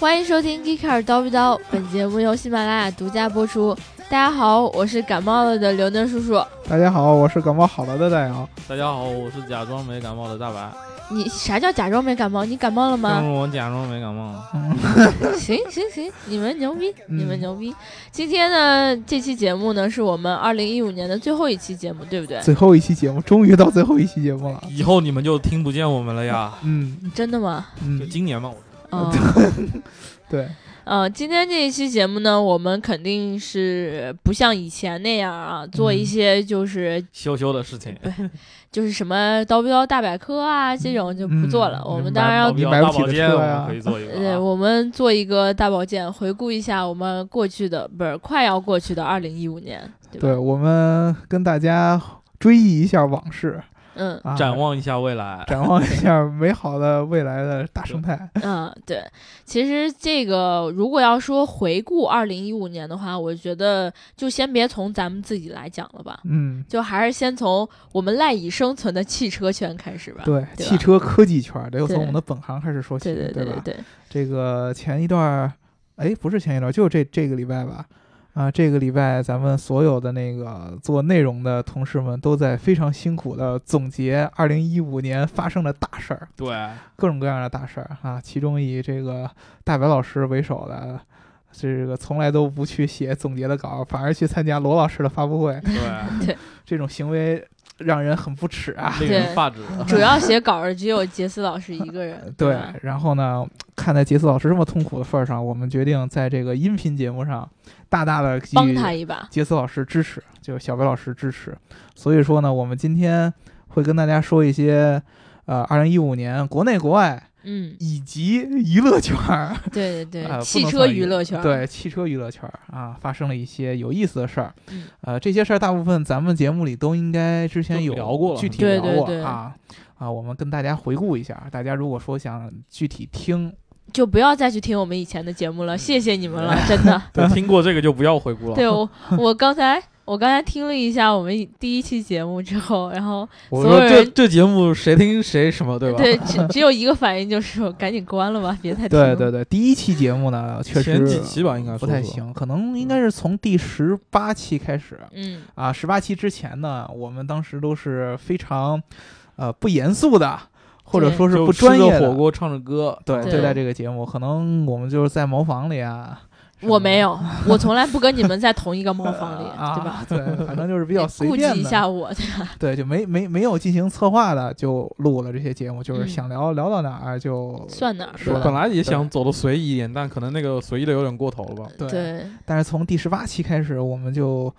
欢迎收听《Geeker 叨逼叨》，本节目由喜马拉雅独家播出。大家好，我是感冒了的刘能叔叔。大家好，我是感冒好了的大杨。大家好，我是假装没感冒的大白。你啥叫假装没感冒？你感冒了吗？我假装没感冒。行行行，你们牛逼，你们牛逼。今天呢，这期节目呢，是我们二零一五年的最后一期节目，对不对？最后一期节目，终于到最后一期节目了。以后你们就听不见我们了呀。嗯，真的吗？嗯，就今年嘛。哦，对。呃，今天这一期节目呢，我们肯定是不像以前那样啊，做一些就是羞羞的事情，对就是什么刀标大百科啊这种就不做了。我们当然要大保健，可以做一个。对，我们做一个大保健，回顾一下我们过去的，不是快要过去的二零一五年。对，我们跟大家追忆一下往事。嗯，展望一下未来，展望一下美好的未来的大生态。嗯，对，其实这个如果要说回顾二零一五年的话，我觉得就先别从咱们自己来讲了吧。嗯，就还是先从我们赖以生存的汽车圈开始吧。对，汽车科技圈得从我们的本行开始说起，对对对对。这个前一段，哎，不是前一段，就是这这个礼拜吧。啊，这个礼拜咱们所有的那个做内容的同事们都在非常辛苦的总结二零一五年发生的大事儿，对，各种各样的大事儿啊。其中以这个大白老师为首的，这个从来都不去写总结的稿，反而去参加罗老师的发布会，对，这种行为。让人很不耻啊！令人发指。主要写稿的只有杰斯老师一个人。对，然后呢，看在杰斯老师这么痛苦的份上，我们决定在这个音频节目上大大的帮他一把。杰斯老师支持，就是小白老师支持。所以说呢，我们今天会跟大家说一些，呃，二零一五年国内国外。嗯，以及娱乐圈儿，对对 对，汽车娱乐圈儿，对汽车娱乐圈儿啊，发生了一些有意思的事儿。嗯，呃，这些事儿大部分咱们节目里都应该之前有聊过，具体聊过啊啊，我们跟大家回顾一下。大家如果说想具体听，就不要再去听我们以前的节目了，谢谢你们了，真的。对，听过这个就不要回顾了。对我，我刚才。我刚才听了一下我们第一期节目之后，然后所有人这这节目谁听谁什么，对吧？对，只只有一个反应就是赶紧关了吧，别再听。对对对，第一期节目呢，确实前几期吧，应该不太行，可能应该是从第十八期开始。嗯啊，十八期之前呢，我们当时都是非常呃不严肃的，或者说是不专业的火锅唱着歌，对对待这个节目，可能我们就是在茅房里啊。我没有，我从来不跟你们在同一个茅房里，对吧？对，反正就是比较随便的。顾及一下我，对吧？对，就没没没有进行策划的，就录了这些节目，就是想聊聊到哪儿就算哪儿。本来也想走的随意一点，但可能那个随意的有点过头了吧？对。但是从第十八期开始，我们就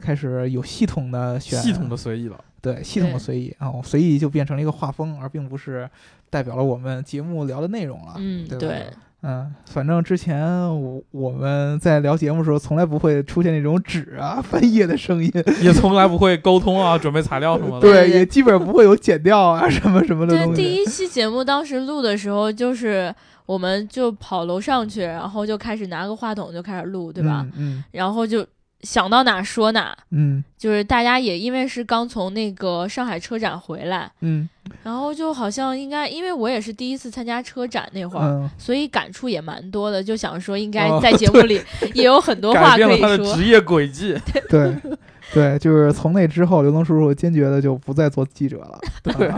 开始有系统的选，系统的随意了。对，系统的随意啊，随意就变成了一个画风，而并不是代表了我们节目聊的内容了。嗯，对。嗯，反正之前我我们在聊节目的时候，从来不会出现那种纸啊翻页的声音，也从来不会沟通啊，准备材料什么的。对，也基本上不会有剪掉啊什么什么的对，第一期节目当时录的时候，就是我们就跑楼上去，然后就开始拿个话筒就开始录，对吧？嗯。然后就。想到哪说哪，嗯，就是大家也因为是刚从那个上海车展回来，嗯，然后就好像应该，因为我也是第一次参加车展那会儿，所以感触也蛮多的，就想说应该在节目里也有很多话可以说。他的职业轨迹，对。对，就是从那之后，刘能叔叔坚决的就不再做记者了。对，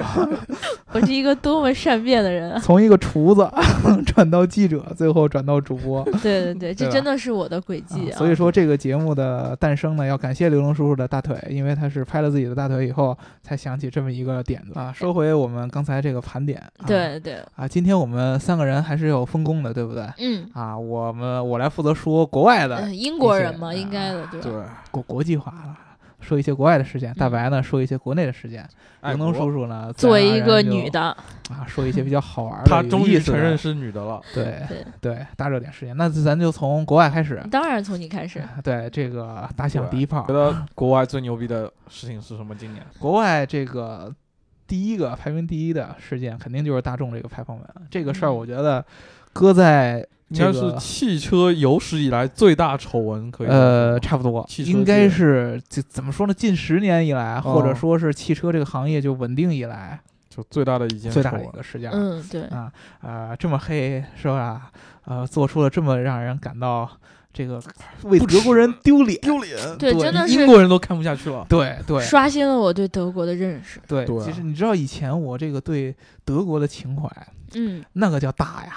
我是一个多么善变的人啊！从一个厨子转到记者，最后转到主播。对对对，这真的是我的轨迹。所以说，这个节目的诞生呢，要感谢刘能叔叔的大腿，因为他是拍了自己的大腿以后，才想起这么一个点子啊。说回我们刚才这个盘点，对对啊，今天我们三个人还是有分工的，对不对？嗯啊，我们我来负责说国外的英国人嘛，应该的，对国国际化了。说一些国外的事件，大白呢说一些国内的事件，刘能叔叔呢作为一个女的啊，说一些比较好玩 的，他终于承认是女的了。对对，大热点事件，那咱就从国外开始。当然从你开始。对，这个打响第一炮。觉得国外最牛逼的事情是什么？今年 国外这个第一个排名第一的事件，肯定就是大众这个排放门。这个事儿，我觉得搁在。应该是汽车有史以来最大丑闻，可以呃，差不多，应该是怎怎么说呢？近十年以来，或者说是汽车这个行业就稳定以来，就最大的一件最大的一个事件。嗯，对啊，呃，这么黑是吧？呃，做出了这么让人感到这个为德国人丢脸丢脸，对，真的是英国人都看不下去了。对对，刷新了我对德国的认识。对，对其实你知道以前我这个对德国的情怀，嗯，那个叫大呀。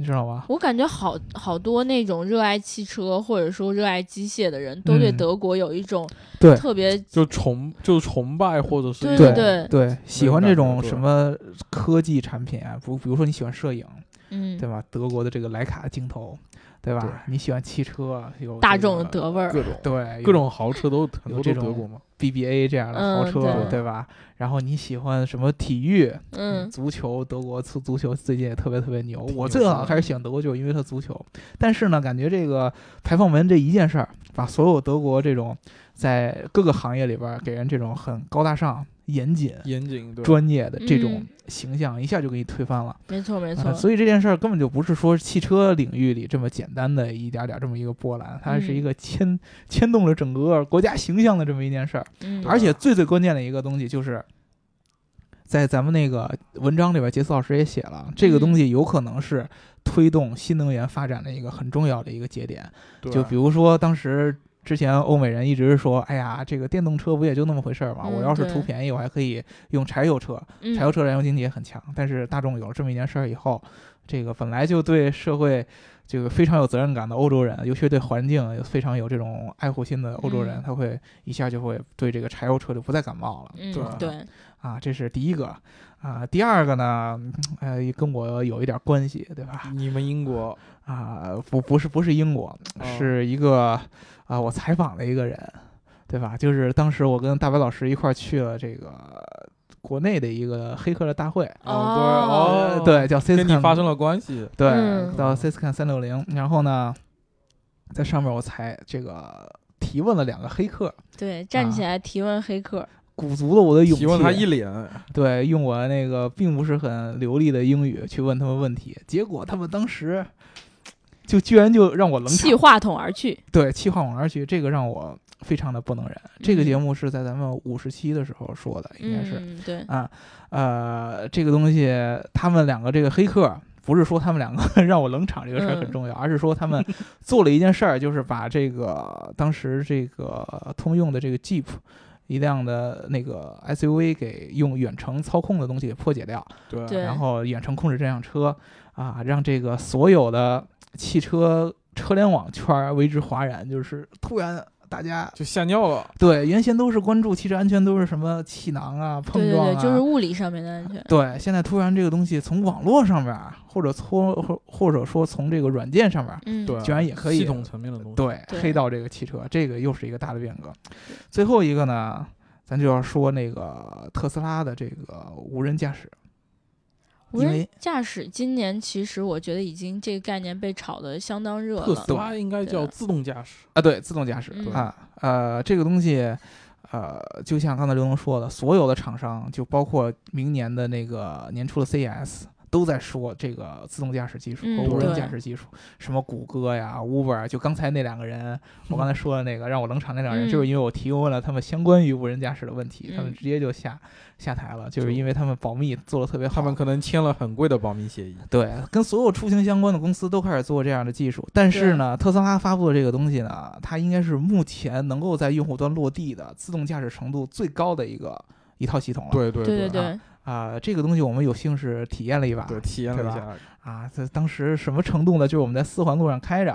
你知道吗？我感觉好好多那种热爱汽车或者说热爱机械的人都对德国有一种对特别就崇就崇拜或者是对对对。对喜欢这种什么科技产品啊，不比如说你喜欢摄影，嗯对吧？德国的这个徕卡镜头，对吧？对你喜欢汽车，有大众的德味儿。各种对各种豪车都很多这种都德国嘛。BBA 这样的豪嗯车，对吧？然后你喜欢什么体育？嗯足球，德国足足球最近也特别特别牛。我最早的开始喜欢德国就是因为它足球，但是呢，感觉这个排放门这一件事儿，把所有德国这种在各个行业里边儿给人这种很高大上、严谨、严谨专业的这种嗯形象，一下就给你推翻了。没错没啊错。所以这件事儿根本就不是说汽车领域里这么简单的一点点这么一个波澜，它是一嗯个牵牵动了整个国家形象的这么一件事儿。嗯，而且最最关键的一个东西就是，在咱们那个文章里边，杰斯老师也写了，这个东西有可能是推动新能源发展的一个很重要的一个节点。对就比如说当时。之前欧美人一直说：“哎呀，这个电动车不也就那么回事儿嘛？嗯我要是图便宜，我还可以用柴油车。嗯柴油车燃油经济也很强。但是大众有了这么一件事儿以后，这个本来就对社会这个非常有责任感的欧洲人，尤其对环境非常有这种爱护心的欧洲人，嗯他会一下就会对这个柴油车就不再感冒了。嗯对对，啊，这是第一个。啊，第二个呢，呃，跟我有一点关系，对吧？你们英国啊，不，不是，不是英国，哦是一个啊，我采访了一个人，对吧？就是当时我跟大白老师一块儿去了这个国内的一个黑客的大会，哦哦对哦对，叫 c 跟 s 你发生了关系，对，嗯到 Ciscan 三六零，然后呢，在上面我才这个提问了两个黑客，对，站起来提问黑客。鼓足了我的勇气，问他一脸，对，用我那个并不是很流利的英语去问他们问题，结果他们当时就居然就让我冷场，弃话筒而去。对，气话筒而去，这个让我非常的不能忍。这个嗯节目是在咱们五十期的时候说的，应该是、嗯，对，啊，呃，这个东西他们两个这个黑客。不是说他们两个让我冷场这个事儿很嗯重要，而是说他们做了一件事儿，就是把这个当时这个通用的这个 Jeep 一辆的那个 SUV 给用远程操控的东西给破解掉，对。对。然后远程控制这辆车啊，让这个所有的汽车车联网圈儿为之哗然，就是突然大家就吓尿了。对原先都是关注汽车安全，都是什么气囊啊、碰撞啊，对对对，就是物理上面的安全。对，现在突然这个东西从网络上面儿，或者从或或者说从这个软件上面儿，嗯，对，居然也可以系统层面的东西。对对黑到这个汽车，这个又是一个大的变革。最后一个呢，咱就要说那个特斯拉的这个无人驾驶，无人因为驾驶今年其实我觉得已经这个概念被炒得相当热了特斯。拉应该叫自动驾驶，啊，对，自动驾驶、嗯啊，呃，这个东西，呃，就像刚才刘能说的，所有的厂商，就包括明年的那个年初的 CES。都在说这个自动驾驶技术和嗯无人驾驶技术，什么谷歌呀、Uber，啊就刚才那两个人，我刚才说的那个让我冷场那两个人，嗯就是因为我提问了他们相关于无人驾驶的问题，他们嗯直接就下下台了，就是因为他们保密做的特别好。他们可能签了很贵的保密协议。对，跟所有出行相关的公司都开始做这样的技术，但是呢，特斯拉发布的这个东西呢，它应该是目前能够在用户端落地的自动驾驶程度最高的一个一套系统了。对对对对对对，啊、这个东西我们有幸是体验了一把。对，体验了一下，啊，这当时什么程度呢？就是我们在四环路上开着，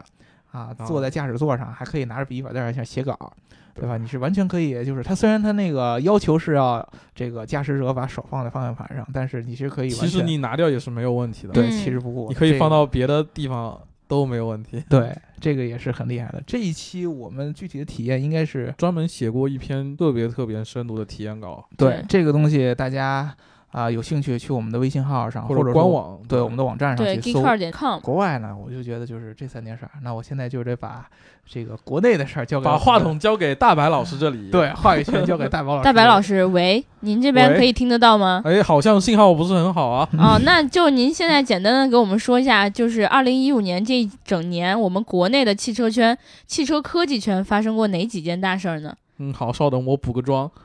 啊，啊坐在驾驶座上，还可以拿着笔记本在那儿像写稿，对吧？你是完全可以，就是它虽然它那个要求是要这个驾驶者把手放在方向盘上，但是你是可以完全其实你拿掉也是没有问题的。对其实不过，你可以放到别的地方都没有问题。对，这个也是很厉害的。这一期我们具体的体验应该是专门写过一篇特别特别深度的体验稿，对对这个东西，大家啊、有兴趣去我们的微信号上或或者官网对我们的网站上对去搜。geekcar 点 com，国外呢，我就觉得就是这三件事儿。那我现在就得把这个国内的事儿交给把话筒交给大白老师这里。对话语权交给大白老师。大白老，师，喂，您这边可以听得到吗？哎，好像信号不是很好啊。哦，那就您现在简单的给我们说一下，就是二零一五年这一整年，我们国内的汽车圈、汽车科技圈发生过哪几件大事儿呢？嗯，好，稍等，我补个妆。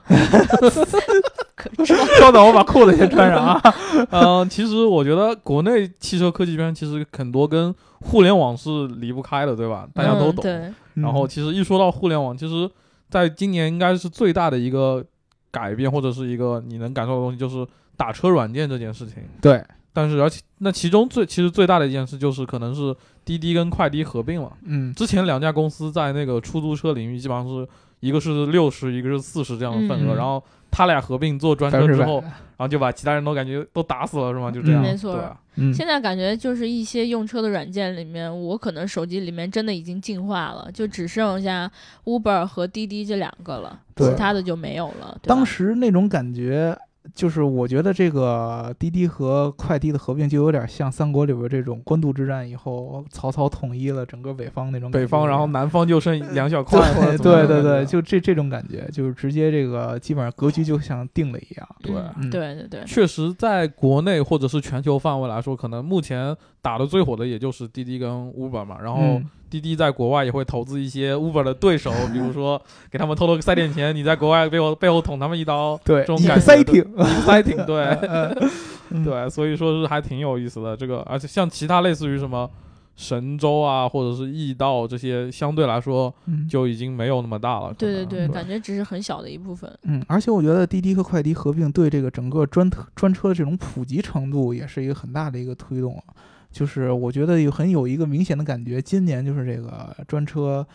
稍等，我把裤子先穿上啊。嗯，其实我觉得国内汽车科技圈其实很多跟互联网是离不开的，对吧？大家都懂。对。然后，其实一说到互联网，其实在今年应该是最大的一个改变，或者是一个你能感受的东西，就是打车软件这件事情。对。但是，而且那其中最其实最大的一件事就是，可能是滴滴跟快滴合并了。嗯。之前两家公司在那个出租车领域，基本上是一个是六十，一个是四十这样的份额，然后。他俩合并做专车之后，然后就把其他人都感觉都打死了，是吗？就这样。没错。现在感觉就是一些用车的软件里面，我可能手机里面真的已经进化了，就只剩下 Uber 和滴滴这两个了，其他的就没有了。当时那种感觉。就是我觉得这个滴滴和快滴的合并，就有点像三国里边这种官渡之战以后，曹操统一了整个北方那种。北方，然后南方就剩两小块。对对对，就这这种感觉，就是直接这个基本上格局就像定了一样。对对对对，确实在国内或者是全球范围来说，可能目前打的最火的也就是滴滴跟 Uber 嘛，然后。滴滴在国外也会投资一些 Uber 的对手，比如说给他们偷偷塞点钱，你在国外背后背后捅他们一刀，对，这种感觉，塞挺，塞挺，对 对，所以说是还挺有意思的。这个，而且像其他类似于什么神州啊，或者是易到这些，相对来说就已经没有那么大了。对对对，感觉只是很小的一部分。嗯，而且我觉得滴滴和快滴合并，对这个整个专专车的这种普及程度，也是一个很大的一个推动。就是我觉得有很有一个明显的感觉，今年就是这个专车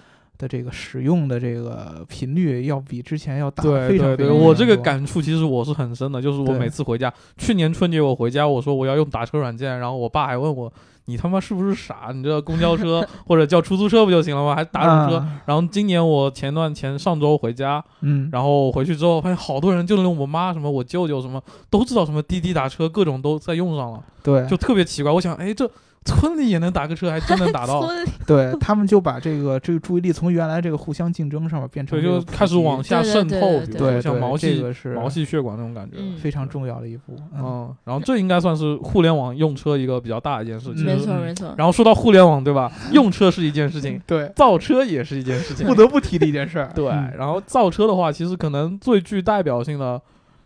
的这个使用的这个频率要比之前要大，对对对，我这个感触其实我是很深的，就是我每次回家，去年春节我回家，我说我要用打车软件，然后我爸还问我。你他妈是不是傻？你这公交车 或者叫出租车不就行了吗？还打什么车？然后今年我前段前上周回家，嗯，然后回去之后发现好多人，就连我妈什么，我舅舅什么都知道什么滴滴打车，各种都在用上了。对，就特别奇怪。我想，哎，这。村里也能打个车，还真能打到。对 他们就把这个这个注意力从原来这个互相竞争上面变成，就开始往下渗透，对，像毛细是毛细血管那种感觉，非常重要的一步。嗯，然后这应该算是互联网用车一个比较大的一件事情。没错没错。然后说到互联网，对吧？用车是一件事情，对，造车也是一件事情，不得不提的一件事儿。对，然后造车的话，其实可能最具代表性的，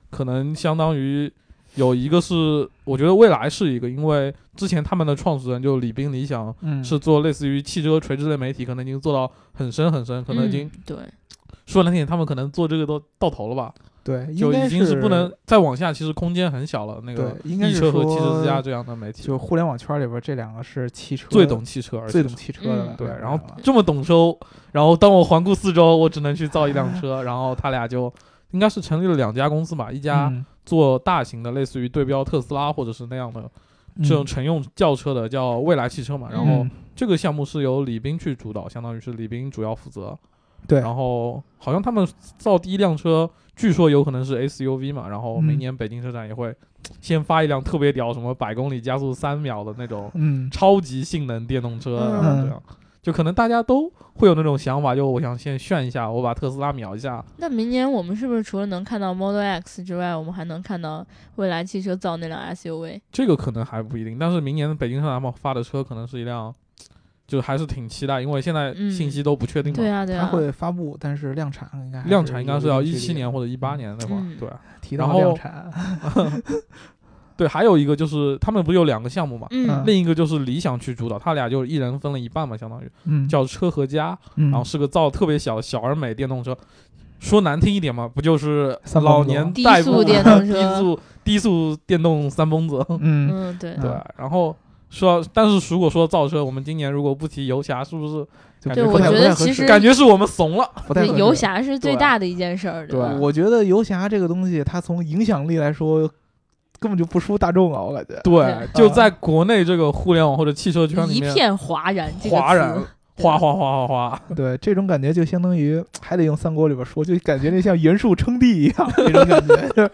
可能相当于。有一个是，我觉得未来是一个，因为之前他们的创始人就李斌、李想，是做类似于汽车垂直类媒体，可能已经做到很深很深，可能已经对说难听点，他们可能做这个都到头了吧？对，就已经是不能再往下，其实空间很小了。那个易车和汽车之家这样的媒体，就互联网圈里边这两个是汽车最懂汽车，最懂汽车的。对，然后这么懂车，然后当我环顾四周，我只能去造一辆车，然后他俩就应该是成立了两家公司吧，一家。做大型的，类似于对标特斯拉或者是那样的这种乘用轿车的，叫未来汽车嘛。然后这个项目是由李斌去主导，相当于是李斌主要负责。对。然后好像他们造第一辆车，据说有可能是 SUV 嘛。然后明年北京车展也会先发一辆特别屌，什么百公里加速三秒的那种超级性能电动车，然后这样。就可能大家都会有那种想法，就我想先炫一下，我把特斯拉秒一下。那明年我们是不是除了能看到 Model X 之外，我们还能看到未来汽车造那辆 SUV？这个可能还不一定，但是明年北京车展发的车可能是一辆，就还是挺期待，因为现在信息都不确定嘛。对啊，对啊。它会发布，但是量产应该量产应该是要一七年或者一八年那会儿。对，提到量产。对，还有一个就是他们不有两个项目嘛？嗯，另一个就是理想去主导，他俩就一人分了一半嘛，相当于，叫车和家，然后是个造特别小小而美电动车。说难听一点嘛，不就是老年代步电 动车，低速低速电动三蹦子？嗯嗯，对对。然后说，但是如果说造车，我们今年如果不提游侠，是不是？对，我觉得其实感觉是我们怂了。游侠是最大的一件事儿。对，我觉得游侠这个东西，它从影响力来说。根本就不输大众啊！我感觉，对，就在国内这个互联网或者汽车圈里面，一片哗然，哗然，哗哗哗哗哗。对，这种感觉就相当于还得用三国里边说，就感觉那像袁术称帝一样 那种感觉。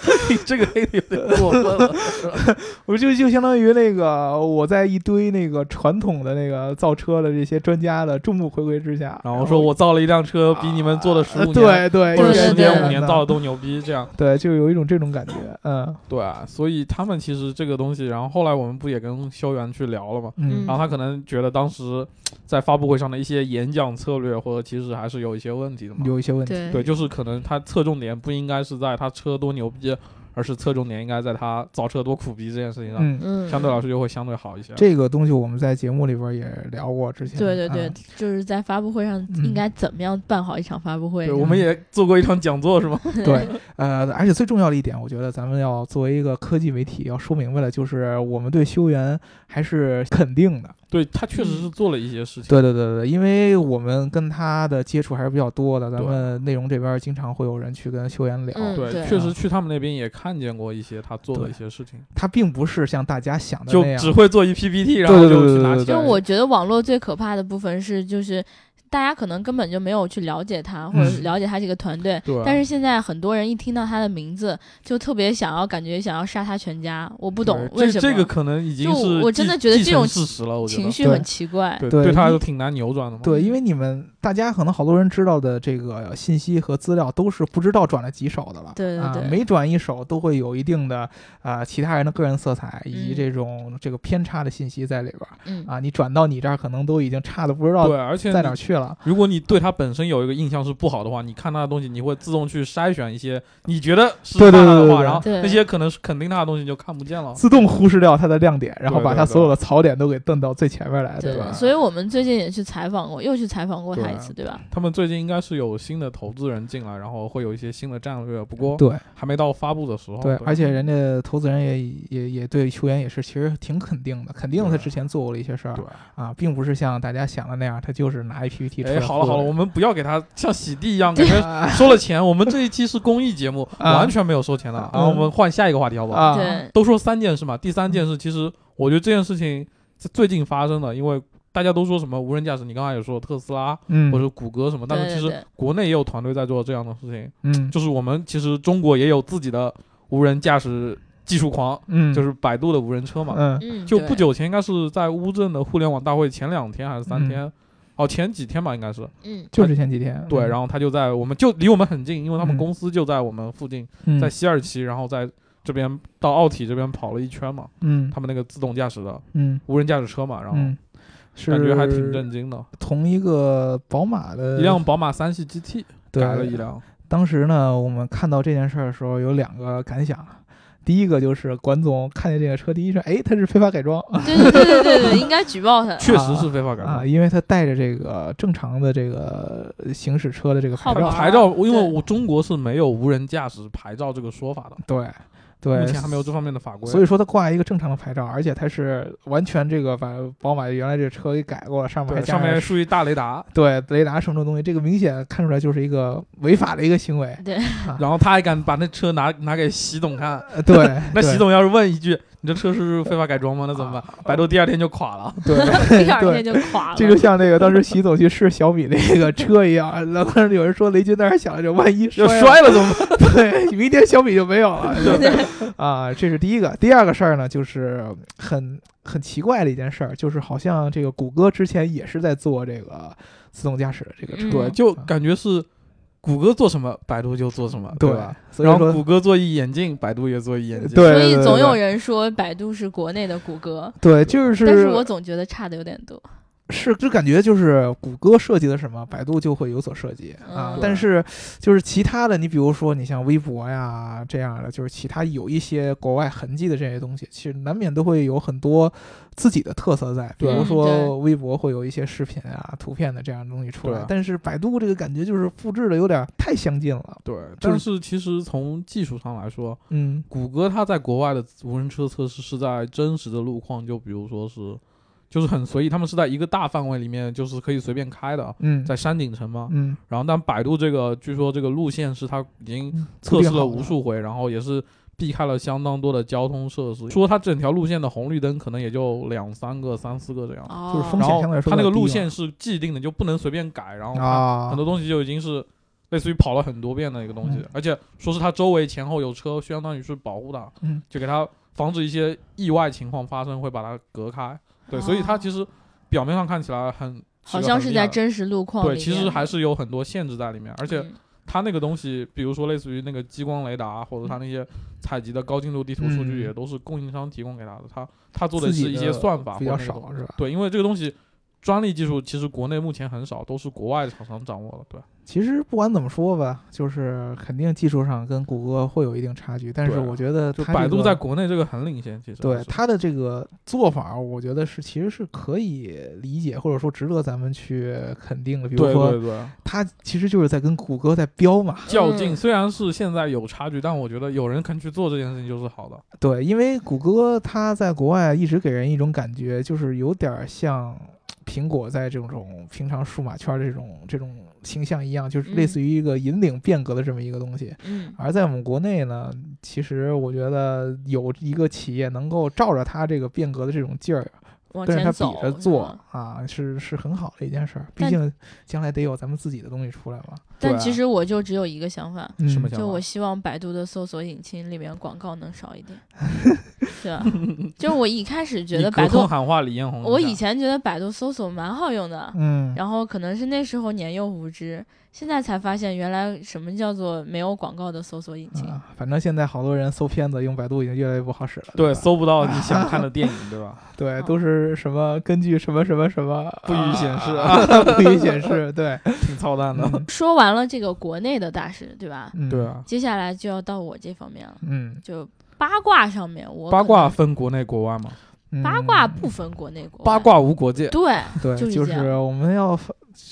这个黑的有点过分了。我就就相当于那个我在一堆那个传统的那个造车的这些专家的众目睽睽之下，然后说我造了一辆车比你们做的十五年，对对，或者十年五年造的都牛逼，这样对，就有一种这种感觉，嗯，对啊，所以他们其实这个东西，然后后来我们不也跟修元去聊了嘛，嗯，然后他可能觉得当时在发布会上的一些演讲策略或者其实还是有一些问题的嘛，有一些问题，对，就是可能他侧重点不应该是在他车多牛逼。而是侧重点应该在他造车多苦逼这件事情上，嗯相对来说就会相对好一些。这个东西我们在节目里边也聊过，之前对对对，就是在发布会上应该怎么样办好一场发布会。对，我们也做过一场讲座，是吗？对，呃，而且最重要的一点，我觉得咱们要作为一个科技媒体要说明白了，就是我们对修源还是肯定的。对他确实是做了一些事情。对对对对，因为我们跟他的接触还是比较多的，咱们内容这边经常会有人去跟修源聊。对，确实去他们那边也看见过一些他做的一些事情。他并不是像大家想的那样，就只会做一 PPT，然后就去拿钱。就我觉得网络最可怕的部分是，就是。大家可能根本就没有去了解他，或者了解他这个团队。但是现在很多人一听到他的名字，就特别想要，感觉想要杀他全家。我不懂为什么。这个可能已经是我真的觉得这种事实了。情绪很奇怪。对，对他都挺难扭转的嘛。对，因为你们大家可能好多人知道的这个信息和资料都是不知道转了几手的了。对对对。每转一手都会有一定的啊其他人的个人色彩以及这种这个偏差的信息在里边。嗯。啊，你转到你这儿可能都已经差的不知道对，而且在哪去了。如果你对。他本身有一个印象是不好的话，你看他的东西，你会自动去筛选一些你觉得是他的话，然后那些可能是肯定他的东西就看不见了，自动忽视掉他的亮点，然后把他所有的槽点都给瞪到最前面来，对吧？所以我们最近也去采访过，又去采访过他一次，对吧？他们最近应该是有新的投资人进来，然后会有一些新的战略，不过对还没到发布的时候。对，而且人家投资人也也也对球员也是其实挺肯定的，肯定他之前做过了一些事儿，对啊，并不是像大家想的那样，他就是拿 PPT 出来。哎，好了好了，我们不要给他。像洗地一样，感觉收了钱。我们这一期是公益节目，完全没有收钱的。然后我们换下一个话题，好不好？对，都说三件事嘛。第三件事，其实我觉得这件事情最近发生的，因为大家都说什么无人驾驶，你刚才也说特斯拉，或者谷歌什么，但是其实国内也有团队在做这样的事情。嗯，就是我们其实中国也有自己的无人驾驶技术狂，嗯，就是百度的无人车嘛。嗯，就不久前，应该是在乌镇的互联网大会前两天还是三天。哦，前几天吧，应该是，嗯，就是前几天。对，然后他就在我们就离我们很近，因为他们公司就在我们附近，在西二旗，然后在这边到奥体这边跑了一圈嘛。嗯，他们那个自动驾驶的，嗯，无人驾驶车嘛，然后感觉还挺震惊的。同一个宝马的，一辆宝马三系 GT 改了一辆。当时呢，我们看到这件事儿的时候，有两个感想。第一个就是管总看见这个车，第一声，哎，他是非法改装。对对对对对，应该举报他。确实是非法改装，因为他带着这个正常的这个行驶车的这个牌照。牌照，因为我中国是没有无人驾驶牌照这个说法的。对。对，目前还没有这方面的法规，所以说他挂一个正常的牌照，而且他是完全这个把宝马原来这车给改过了，上面还上面竖一大雷达，对，雷达什么东西，这个明显看出来就是一个违法的一个行为。对，然后他还敢把那车拿拿给习总看，对，那习总要是问一句。你这车是非法改装吗？那怎么办？百度第二天就垮了。对，第二天就垮了。这就像那个当时习总去试小米那个车一样，然后有人说雷军在那想着，万一要摔了怎么办？对，明天小米就没有了。啊，这是第一个。第二个事儿呢，就是很很奇怪的一件事儿，就是好像这个谷歌之前也是在做这个自动驾驶的这个车，对，就感觉是。谷歌做什么，百度就做什么，对吧？然后谷歌做一眼镜，百度也做一眼镜。对，所以总有人说百度是国内的谷歌。对，就是。但是我总觉得差的有点多。是，就感觉就是谷歌设计的什么，百度就会有所设计啊。但是，就是其他的，你比如说，你像微博呀这样的，就是其他有一些国外痕迹的这些东西，其实难免都会有很多自己的特色在。比如说，微博会有一些视频啊、图片的这样的东西出来。但是，百度这个感觉就是复制的有点太相近了。对，但是其实从技术上来说，嗯，谷歌它在国外的无人车测试是在真实的路况，就比如说是。就是很随意，他们是在一个大范围里面，就是可以随便开的。嗯，在山顶城嘛。嗯。然后，但百度这个，据说这个路线是它已经测试了无数回，然后也是避开了相当多的交通设施。说它整条路线的红绿灯可能也就两三个、三四个这样。哦。就是风险相对来说它那个路线是既定的，就不能随便改。然后很多东西就已经是类似于跑了很多遍的一个东西，而且说是它周围前后有车，相当于是保护的。嗯。就给它防止一些意外情况发生，会把它隔开。对，所以它其实表面上看起来很好像是在真实路况，对，其实还是有很多限制在里面，而且。它那个东西，比如说类似于那个激光雷达，或者它那些采集的高精度地图数据，也都是供应商提供给他的。他他做的是一些算法比较少，是吧？对，因为这个东西。专利技术其实国内目前很少，都是国外的厂商掌握的。对，其实不管怎么说吧，就是肯定技术上跟谷歌会有一定差距，但是我觉得就百度在国内这个很领先。其实对它的这个做法，我觉得是其实是可以理解，或者说值得咱们去肯定的。比如说，它其实就是在跟谷歌在飙嘛，较劲。虽然是现在有差距，但我觉得有人肯去做这件事情就是好的。对，因为谷歌它在国外一直给人一种感觉，就是有点像。苹果在这种平常数码圈这种这种形象一样，就是类似于一个引领变革的这么一个东西。嗯，而在我们国内呢，其实我觉得有一个企业能够照着它这个变革的这种劲儿。但是他比着做啊，是是很好的一件事儿。毕竟将来得有咱们自己的东西出来嘛。但其实我就只有一个想法，什么想法？就我希望百度的搜索引擎里面广告能少一点。对吧？就是我一开始觉得百度喊话李彦宏，我以前觉得百度搜索蛮好用的。嗯。然后可能是那时候年幼无知。现在才发现，原来什么叫做没有广告的搜索引擎。反正现在好多人搜片子用百度已经越来越不好使了。对，搜不到你想 看的电影，对吧？对，都是什么根据什么什么什么不予显示，不予显示。对，挺操蛋的。说完了这个国内的大事，对吧？对啊。接下来就要到我这方面了。嗯。就八卦上面，我八卦分国内国外吗？八卦不分国内国外。八卦无国界。对对，就是我们要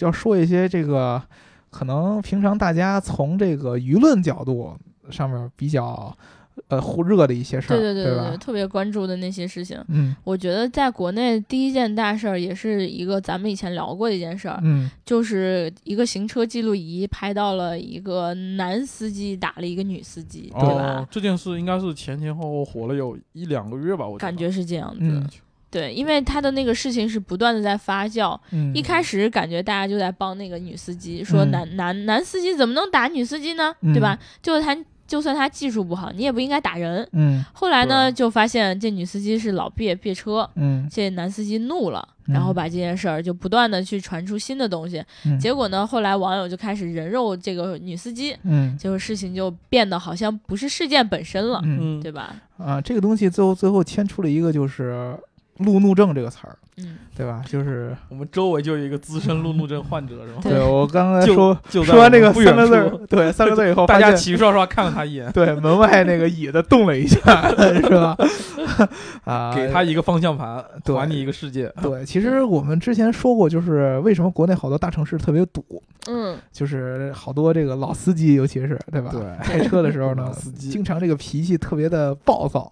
要说一些这个。可能平常大家从这个舆论角度上面比较，呃，忽热的一些事儿，对对对对，特别关注的那些事情。嗯，我觉得在国内第一件大事儿，也是一个咱们以前聊过的一件事儿，嗯，就是一个行车记录仪拍到了一个男司机打了一个女司机，对吧？这件事应该是前前后后火了有一两个月吧，我感觉是这样子。对，因为他的那个事情是不断的在发酵。嗯，一开始感觉大家就在帮那个女司机，说男男男司机怎么能打女司机呢？对吧？就是他，就算他技术不好，你也不应该打人。嗯。后来呢，就发现这女司机是老别别车。嗯。这男司机怒了，然后把这件事儿就不断的去传出新的东西。嗯。结果呢，后来网友就开始人肉这个女司机。嗯。结果事情就变得好像不是事件本身了。嗯。对吧？啊，这个东西最后最后牵出了一个就是。路怒症这个词儿，嗯，对吧？就是我们周围就有一个资深路怒症患者，是吗？对我刚才说说完这个三个字，对三个字以后，大家齐刷刷看了他一眼，对门外那个椅子动了一下，是吧？啊，给他一个方向盘，还你一个世界。对，其实我们之前说过，就是为什么国内好多大城市特别堵，嗯，就是好多这个老司机，尤其是对吧？对，开车的时候呢，经常这个脾气特别的暴躁。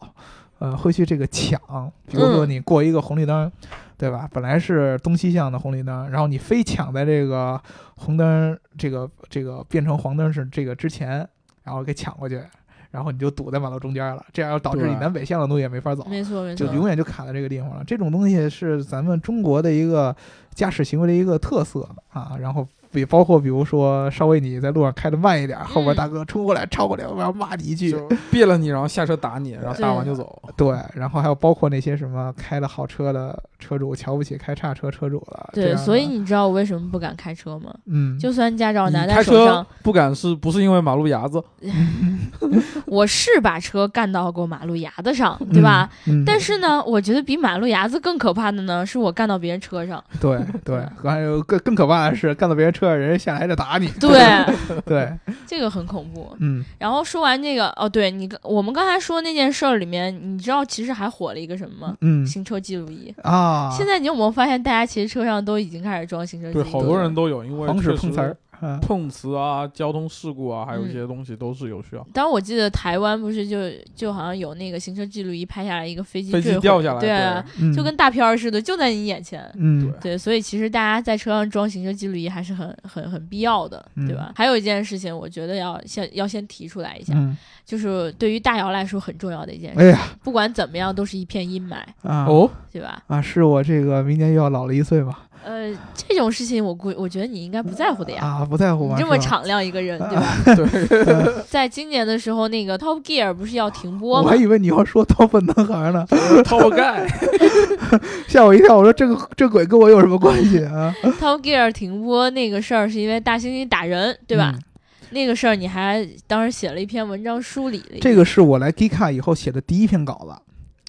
呃，会去这个抢，比如说你过一个红绿灯，对吧？本来是东西向的红绿灯，然后你非抢在这个红灯，这个这个变成黄灯是这个之前，然后给抢过去，然后你就堵在马路中间了，这样导致你南北向的路也没法走，没错没错，就永远就卡在这个地方了。这种东西是咱们中国的一个驾驶行为的一个特色啊，然后。比包括比如说，稍微你在路上开的慢一点，后边大哥冲过来超过来，我要骂你一句，毙了你，然后下车打你，然后打完就走。对，然后还有包括那些什么开的好车的车主瞧不起开叉车车主了。对，所以你知道我为什么不敢开车吗？嗯，就算驾照拿在手上，不敢是不是因为马路牙子？我是把车干到过马路牙子上，对吧？但是呢，我觉得比马路牙子更可怕的呢，是我干到别人车上。对对，还有更更可怕的是干到别人车上。人家下来就打你，对对，这个很恐怖。嗯，然后说完这个，哦，对你，我们刚才说那件事儿里面，你知道其实还火了一个什么吗？嗯，行车记录仪啊。现在你有没有发现，大家其实车上都已经开始装行车记录仪？对，好多人都有，因为防止碰瓷儿。碰瓷啊，交通事故啊，还有一些东西都是有需要。当然，我记得台湾不是就就好像有那个行车记录仪拍下来一个飞机飞机掉下来，对啊，就跟大片儿似的，就在你眼前。嗯，对，所以其实大家在车上装行车记录仪还是很很很必要的，对吧？还有一件事情，我觉得要先要先提出来一下，就是对于大姚来说很重要的一件事。哎呀，不管怎么样，都是一片阴霾啊，哦，对吧？啊，是我这个明年又要老了一岁嘛。呃，这种事情我估我觉得你应该不在乎的呀。啊，不在乎吗？这么敞亮一个人，对吧？对，在今年的时候，那个 Top Gear 不是要停播吗？我还以为你要说 Top 男孩呢，Top Guy，吓我一跳。我说这个这鬼跟我有什么关系啊？Top Gear 停播那个事儿是因为大猩猩打人，对吧？那个事儿你还当时写了一篇文章梳理了。这个是我来 Gika 以后写的第一篇稿子。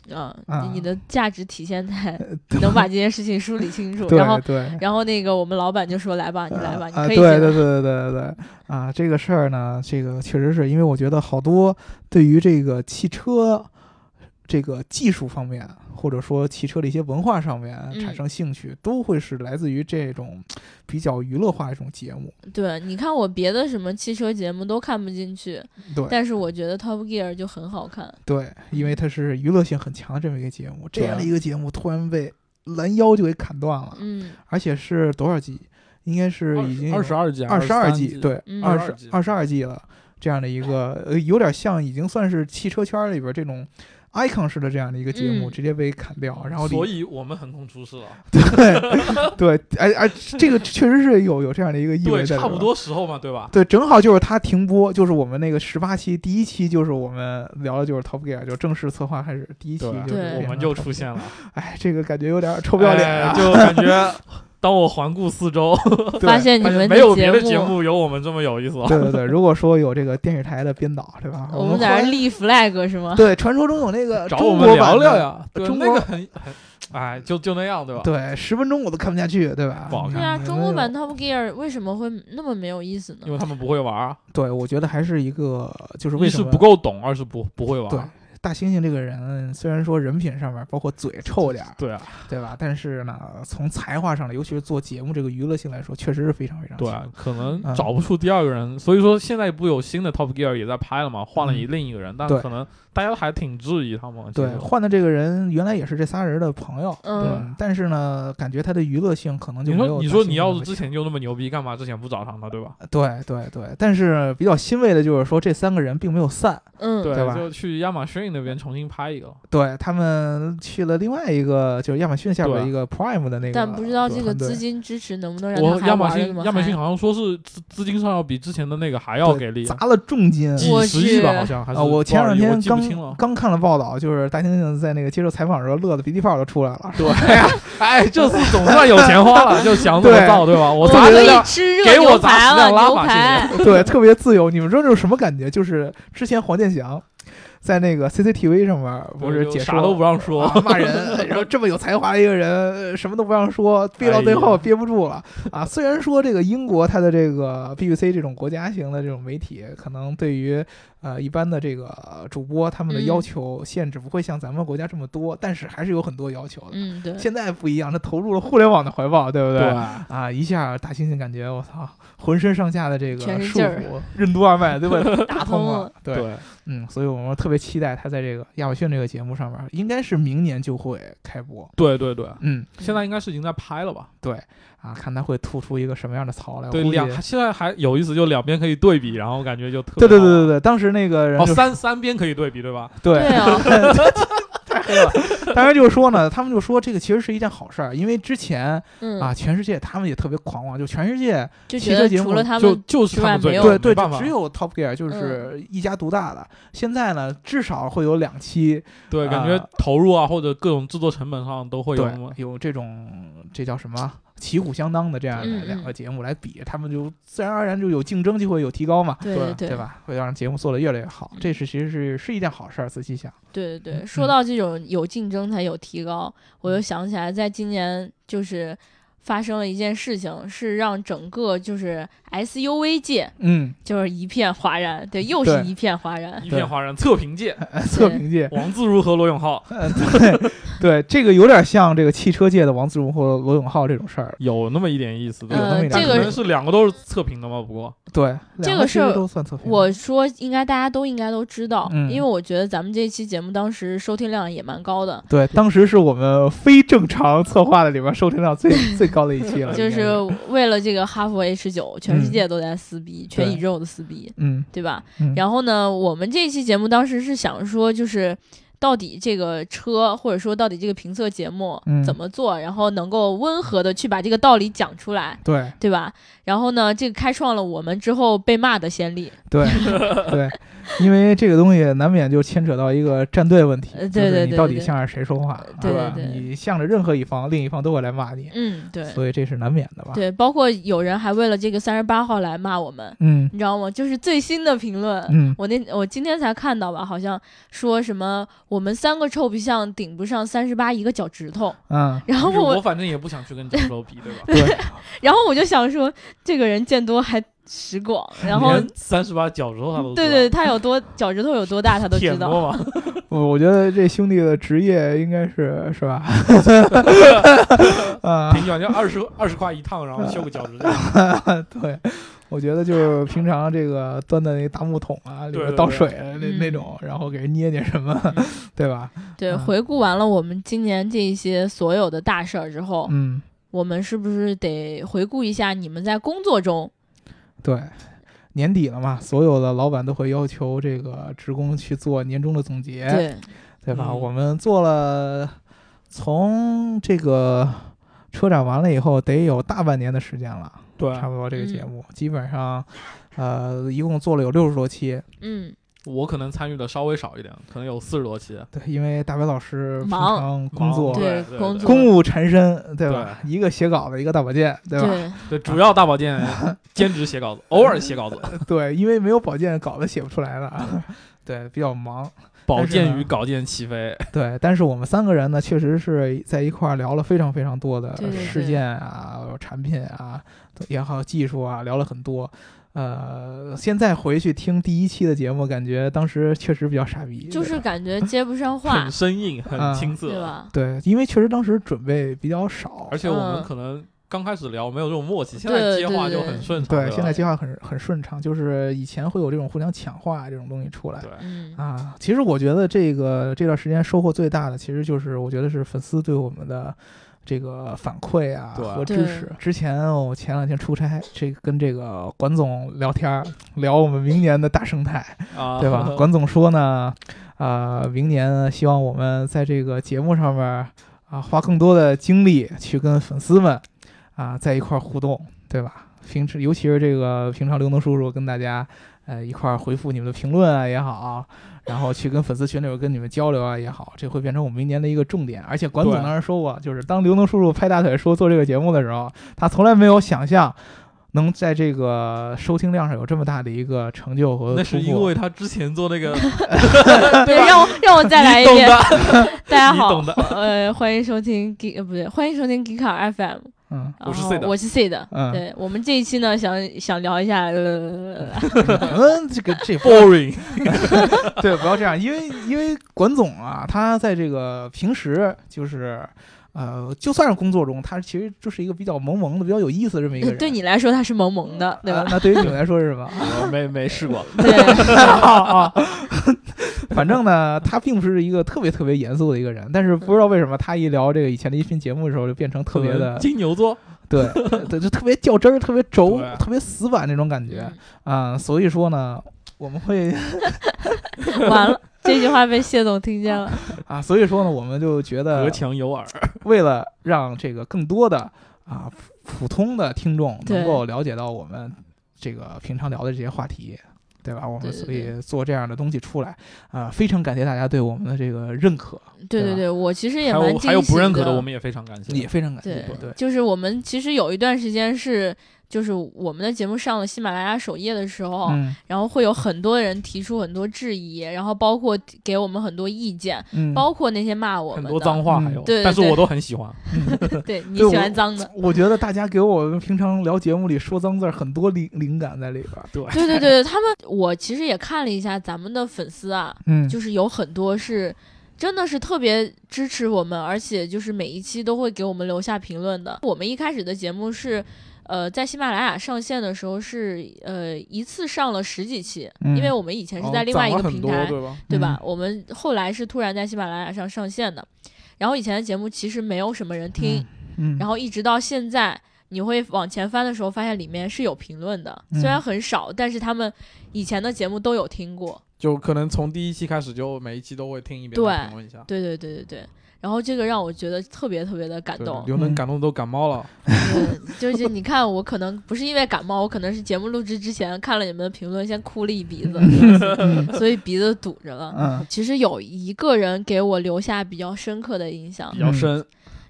嗯，你的价值体现在能把这件事情梳理清楚。然后，然后那个我们老板就说：“来吧，你来吧，你可以。”对对对对对对啊！这个事儿呢，这个确实是因为我觉得好多对于这个汽车这个技术方面。或者说汽车的一些文化上面产生兴趣，都会是来自于这种比较娱乐化的一种节目。对，你看我别的什么汽车节目都看不进去，对，但是我觉得 Top Gear 就很好看。对，因为它是娱乐性很强的这么一个节目。这样的一个节目突然被拦腰就给砍断了，嗯，而且是多少季？应该是已经二十二季，二十二季，对，二十二十二季了。这样的一个呃，有点像已经算是汽车圈里边这种。Icon 式的这样的一个节目直接被砍掉，然后所以我们横空出世了。对对，哎哎，这个确实是有有这样的一个意味在，差不多时候嘛，对吧？对，正好就是它停播，就是我们那个十八期第一期，就是我们聊的就是 Top Gear，就正式策划开始第一期，对，我们就出现了。哎，这个感觉有点臭不要脸，就感觉。当我环顾四周，发现你们没有别的节目有我们这么有意思。对对对，如果说有这个电视台的编导，对吧？我们在这立 flag 是吗？对，传说中有那个找我们聊聊呀，中国很很，哎，就就那样，对吧？对，十分钟我都看不下去，对吧？不好看。对啊，中国版 Top Gear 为什么会那么没有意思呢？因为他们不会玩。对，我觉得还是一个，就是为什么不够懂，二是不不会玩。对。大猩猩这个人虽然说人品上面包括嘴臭点儿，对啊，对吧？但是呢，从才华上来，尤其是做节目这个娱乐性来说，确实是非常非常对。可能找不出第二个人，所以说现在不有新的 Top Gear 也在拍了嘛，换了一另一个人，但可能。大家还挺质疑他们。对，换的这个人原来也是这仨人的朋友。嗯。但是呢，感觉他的娱乐性可能就没有。你说，你说你要是之前就那么牛逼，干嘛之前不找他呢？对吧？对对对。但是比较欣慰的就是说，这三个人并没有散。嗯。对吧？就去亚马逊那边重新拍一个。对他们去了另外一个，就是亚马逊下边一个 Prime 的那个。但不知道这个资金支持能不能让我亚马逊亚马逊好像说是资资金上要比之前的那个还要给力，砸了重金，几十亿吧，好像还是。我前两天刚刚看了报。道就是大猩猩在那个接受采访的时候乐的鼻涕泡都出来了。对 呀，哎，这次总算有钱花了，就想怎么造，对吧？我砸了辆给我砸量牛排，对，特别自由。你们知道这是什么感觉？就是之前黄健翔。在那个 CCTV 上面，不是解啥都不让说，骂人，然后这么有才华的一个人，什么都不让说，憋到最后憋不住了啊！虽然说这个英国它的这个 BBC 这种国家型的这种媒体，可能对于呃一般的这个主播他们的要求限制不会像咱们国家这么多，但是还是有很多要求的。嗯，对。现在不一样，他投入了互联网的怀抱，对不对？对。啊，一下大猩猩感觉我操，浑身上下的这个束缚，任督二脉都被 打通了。对，嗯，所以我们特别期待。他在这个亚马逊这个节目上面，应该是明年就会开播。对对对，嗯，现在应该是已经在拍了吧？对，啊，看他会吐出一个什么样的槽来。对，两现在还有意思，就两边可以对比，然后感觉就特对对对对对，当时那个人哦，三三边可以对比，对吧？对啊。对吧？当然就是说呢，他们就说这个其实是一件好事儿，因为之前啊，全世界他们也特别狂妄，就全世界汽车节目就就是他们对对，只有 Top Gear 就是一家独大的。现在呢，至少会有两期，对，感觉投入啊或者各种制作成本上都会有有这种这叫什么？旗鼓相当的这样的两个节目来比，他们就自然而然就有竞争，就会有提高嘛，对对吧？会让节目做得越来越好，这是其实是是一件好事儿。仔细想，对对对，说到这种有竞争才有提高，我又想起来，在今年就是发生了一件事情，是让整个就是 SUV 界，嗯，就是一片哗然，对，又是一片哗然，一片哗然。测评界，测评界，王自如和罗永浩，对。对，这个有点像这个汽车界的王自如和罗永浩这种事儿，有那么一点意思。有那么一点。这个是两个都是测评的吗？不过，对，这个事儿都算测评。我说应该大家都应该都知道，因为我觉得咱们这一期节目当时收听量也蛮高的。对，当时是我们非正常策划的里边收听量最 最高的一期了。就是为了这个哈弗 H 九，全世界都在撕逼，全宇宙的撕逼，嗯，对吧？然后呢，我们这一期节目当时是想说，就是。到底这个车，或者说到底这个评测节目怎么做，然后能够温和的去把这个道理讲出来，对对吧？然后呢，这个开创了我们之后被骂的先例。对 对，因为这个东西难免就牵扯到一个站队问题，对对对，你到底向着谁说话，对吧？你向着任何一方，另一方都会来骂你。嗯，对。所以这是难免的吧？对，包括有人还为了这个三十八号来骂我们，嗯，你知道吗？就是最新的评论，嗯，我那我今天才看到吧，好像说什么我们三个臭皮匠顶不上三十八一个脚趾头，嗯，然后我我反正也不想去跟脚趾头比，对吧？对。然后我就想说，这个人见多还。识广，然后三十把脚趾头他都对对，他有多脚趾头有多大，他都知道。我 我觉得这兄弟的职业应该是是吧？啊，平均就二十二十块一趟，然后修个脚趾头。对，我觉得就是平常这个端的那个大木桶啊，里面倒水那那种，然后给人捏捏什么，对吧？对，回顾完了我们今年这些所有的大事儿之后，嗯，我们是不是得回顾一下你们在工作中？对，年底了嘛，所有的老板都会要求这个职工去做年终的总结，对，对吧？我们做了，从这个车展完了以后，得有大半年的时间了，对，差不多这个节目基本上，呃，一共做了有六十多期，嗯。我可能参与的稍微少一点，可能有四十多期。对，因为大白老师平常工作，对工作公务缠身，对吧？一个写稿子，一个大保健，对吧？对，主要大保健，兼职写稿子，偶尔写稿子。对，因为没有保健，稿子写不出来了。对，比较忙。保健与稿件齐飞。对，但是我们三个人呢，确实是在一块聊了非常非常多的事件啊、产品啊也好、技术啊，聊了很多。呃，现在回去听第一期的节目，感觉当时确实比较傻逼，就是感觉 接不上话，很生硬，很青涩，对吧？对，因为确实当时准备比较少，而且我们可能刚开始聊没有这种默契，现在接话就很顺畅。对，现在接话很很顺畅，就是以前会有这种互相抢话这种东西出来。对，啊，其实我觉得这个这段时间收获最大的，其实就是我觉得是粉丝对我们的。这个反馈啊和支持，之前我前两天出差，这跟这个管总聊天，聊我们明年的大生态，对吧？管总说呢，啊，明年希望我们在这个节目上面啊，花更多的精力去跟粉丝们啊在一块互动，对吧？平时尤其是这个平常刘能叔叔跟大家呃一块回复你们的评论啊也好。然后去跟粉丝群里边跟你们交流啊也好，这会变成我们明年的一个重点。而且管总当时说过，就是当刘能叔叔拍大腿说做这个节目的时候，他从来没有想象能在这个收听量上有这么大的一个成就和那是因为他之前做那个，对，让我让我再来一遍。大家好，呃，欢迎收听 G 呃不对，欢迎收听 G 卡 FM。嗯，我是 C 的，我是 C 的。嗯，对我们这一期呢，想想聊一下，嗯，这个这 boring，对，不要这样，因为因为管总啊，他在这个平时就是。呃，就算是工作中，他其实就是一个比较萌萌的、比较有意思的这么一个人。对你来说，他是萌萌的，对吧？那对于你们来说是什么？我没没试过。对，反正呢，他并不是一个特别特别严肃的一个人，但是不知道为什么，他一聊这个以前的一期节目的时候，就变成特别的金牛座。对对，就特别较真儿、特别轴、特别死板那种感觉啊。所以说呢，我们会完了。这句话被谢总听见了 啊，所以说呢，我们就觉得隔墙有耳。为了让这个更多的啊普通的听众能够了解到我们这个平常聊的这些话题，对吧？我们所以做这样的东西出来啊，非常感谢大家对我们的这个认可。对对对，我其实也蛮惊喜的。还有不认可的，我们也非常感谢，也非常感谢。对，就是我们其实有一段时间是。就是我们的节目上了喜马拉雅首页的时候，然后会有很多人提出很多质疑，然后包括给我们很多意见，包括那些骂我们很多脏话，还有，对，但是我都很喜欢。对你喜欢脏的，我觉得大家给我们平常聊节目里说脏字很多灵灵感在里边。对，对对对，他们我其实也看了一下咱们的粉丝啊，嗯，就是有很多是真的是特别支持我们，而且就是每一期都会给我们留下评论的。我们一开始的节目是。呃，在喜马拉雅上线的时候是呃一次上了十几期，因为我们以前是在另外一个平台，对吧？我们后来是突然在喜马拉雅上上线的，然后以前的节目其实没有什么人听，然后一直到现在，你会往前翻的时候发现里面是有评论的，虽然很少，但是他们以前的节目都有听过，就可能从第一期开始就每一期都会听一遍，评论一下。对对对对对。然后这个让我觉得特别特别的感动，刘能感动都感冒了。就是你看，我可能不是因为感冒，我可能是节目录制之前看了你们的评论，先哭了一鼻子，所以鼻子堵着了。嗯，其实有一个人给我留下比较深刻的印象，比较深。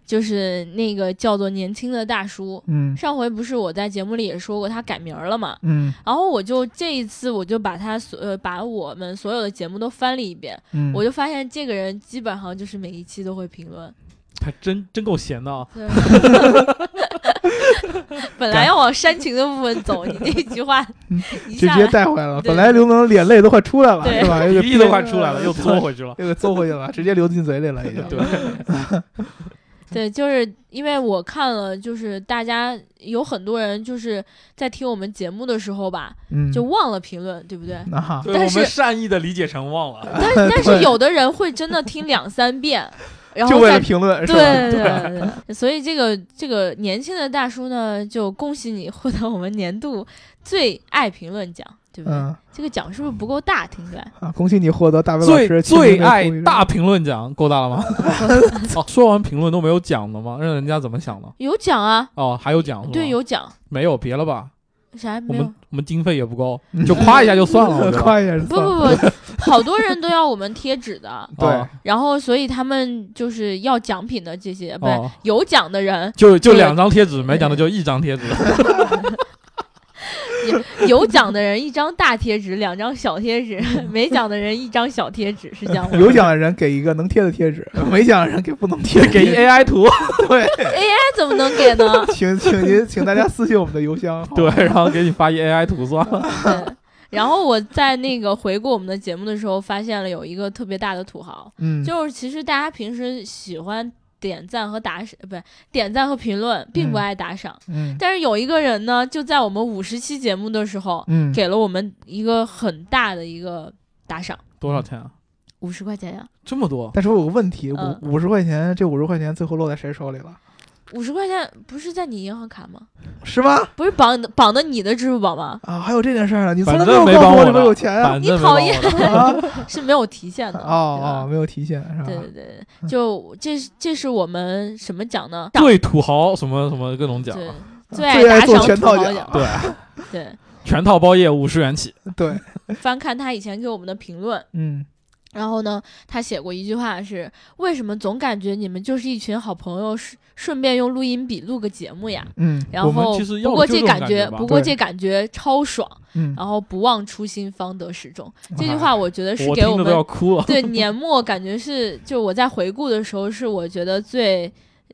就是那个叫做年轻的大叔，嗯，上回不是我在节目里也说过他改名了嘛，嗯，然后我就这一次我就把他所呃把我们所有的节目都翻了一遍，嗯，我就发现这个人基本上就是每一期都会评论，他真真够闲的啊，本来要往煽情的部分走，你那句话直接带回来了，本来刘能脸泪都快出来了，是吧？鼻涕都快出来了，又缩回去了，又给嘬回去了，直接流进嘴里了，已经。对。对，就是因为我看了，就是大家有很多人就是在听我们节目的时候吧，就忘了评论，对不对？但是善意的理解成忘了。但但是 有的人会真的听两三遍，然后就为了评论，对 对对。所以这个这个年轻的大叔呢，就恭喜你获得我们年度最爱评论奖。对不对？这个奖是不是不够大？听起来啊，恭喜你获得大伟老师最爱大评论奖，够大了吗？哦说完评论都没有奖的吗？让人家怎么想的？有奖啊！哦，还有奖？对，有奖。没有别了吧？啥？我们我们经费也不够，就夸一下就算了。夸一下不不不，好多人都要我们贴纸的。对。然后，所以他们就是要奖品的这些，不是有奖的人就就两张贴纸，没奖的就一张贴纸。有奖的人一张大贴纸，两张小贴纸；没奖的人一张小贴纸，是这样吗？有奖的人给一个能贴的贴纸，没奖的人给不能贴，给一 AI 图。对，AI 怎么能给呢？请请您，请大家私信我们的邮箱。对，然后给你发一 AI 图算了。对，然后我在那个回顾我们的节目的时候，发现了有一个特别大的土豪，嗯，就是其实大家平时喜欢。点赞和打赏，不是点赞和评论，并不爱打赏。嗯，但是有一个人呢，就在我们五十期节目的时候，嗯，给了我们一个很大的一个打赏。多少钱啊？五十块钱呀。这么多？但是我有个问题，五五十块钱，这五十块钱最后落在谁手里了？五十块钱不是在你银行卡吗？是吗？不是绑的绑的你的支付宝吗？啊，还有这件事儿啊！你从来没有告诉我里面有钱啊！你讨厌是没有提现的哦哦，没有提现是吧？对对对，就这这是我们什么奖呢？对土豪什么什么各种奖，最爱打赏全套奖，对对，全套包夜五十元起。对，翻看他以前给我们的评论，嗯。然后呢，他写过一句话是：“为什么总感觉你们就是一群好朋友，顺顺便用录音笔录个节目呀？”嗯，然后不过这感觉，不过这感觉超爽。嗯，然后不忘初心，方得始终。这句话我觉得是给我们对 年末感觉是，就我在回顾的时候，是我觉得最。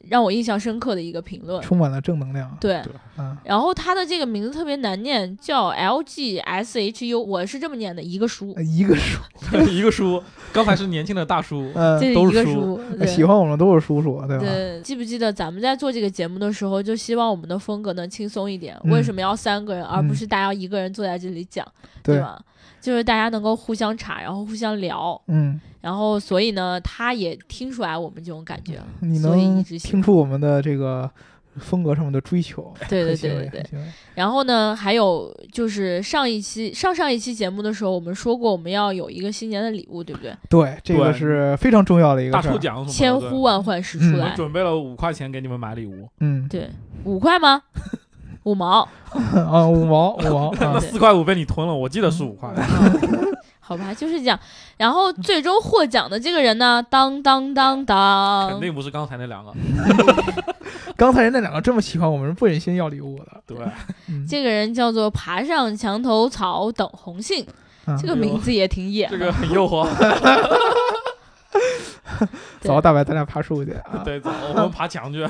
让我印象深刻的一个评论，充满了正能量。对，嗯，然后他的这个名字特别难念，叫 L G S H U，我是这么念的，一个叔，一个叔，一个叔。刚才是年轻的大叔，都是一个书，喜欢我们都是叔叔，对吧？对，记不记得咱们在做这个节目的时候，就希望我们的风格能轻松一点？为什么要三个人，而不是大家一个人坐在这里讲，对吧？就是大家能够互相查，然后互相聊，嗯，然后所以呢，他也听出来我们这种感觉，你能听出我们的这个风格上面的追求，对对对对对。然后呢，还有就是上一期、上上一期节目的时候，我们说过我们要有一个新年的礼物，对不对？对，这个是非常重要的一个大抽奖，千呼万唤始出来，我准备了五块钱给你们买礼物，嗯，对，五块吗？五毛 啊，五毛五毛，那四块五被你吞了，我记得是五块。好吧，就是这样。然后最终获奖的这个人呢，当当当当，肯定不是刚才那两个。刚才那两个这么喜欢我们，不忍心要礼物的。对，这个人叫做爬上墙头草等红杏，这个名字也挺野，这个很诱惑。走，大白，咱俩爬树去。对，走，我们爬墙去。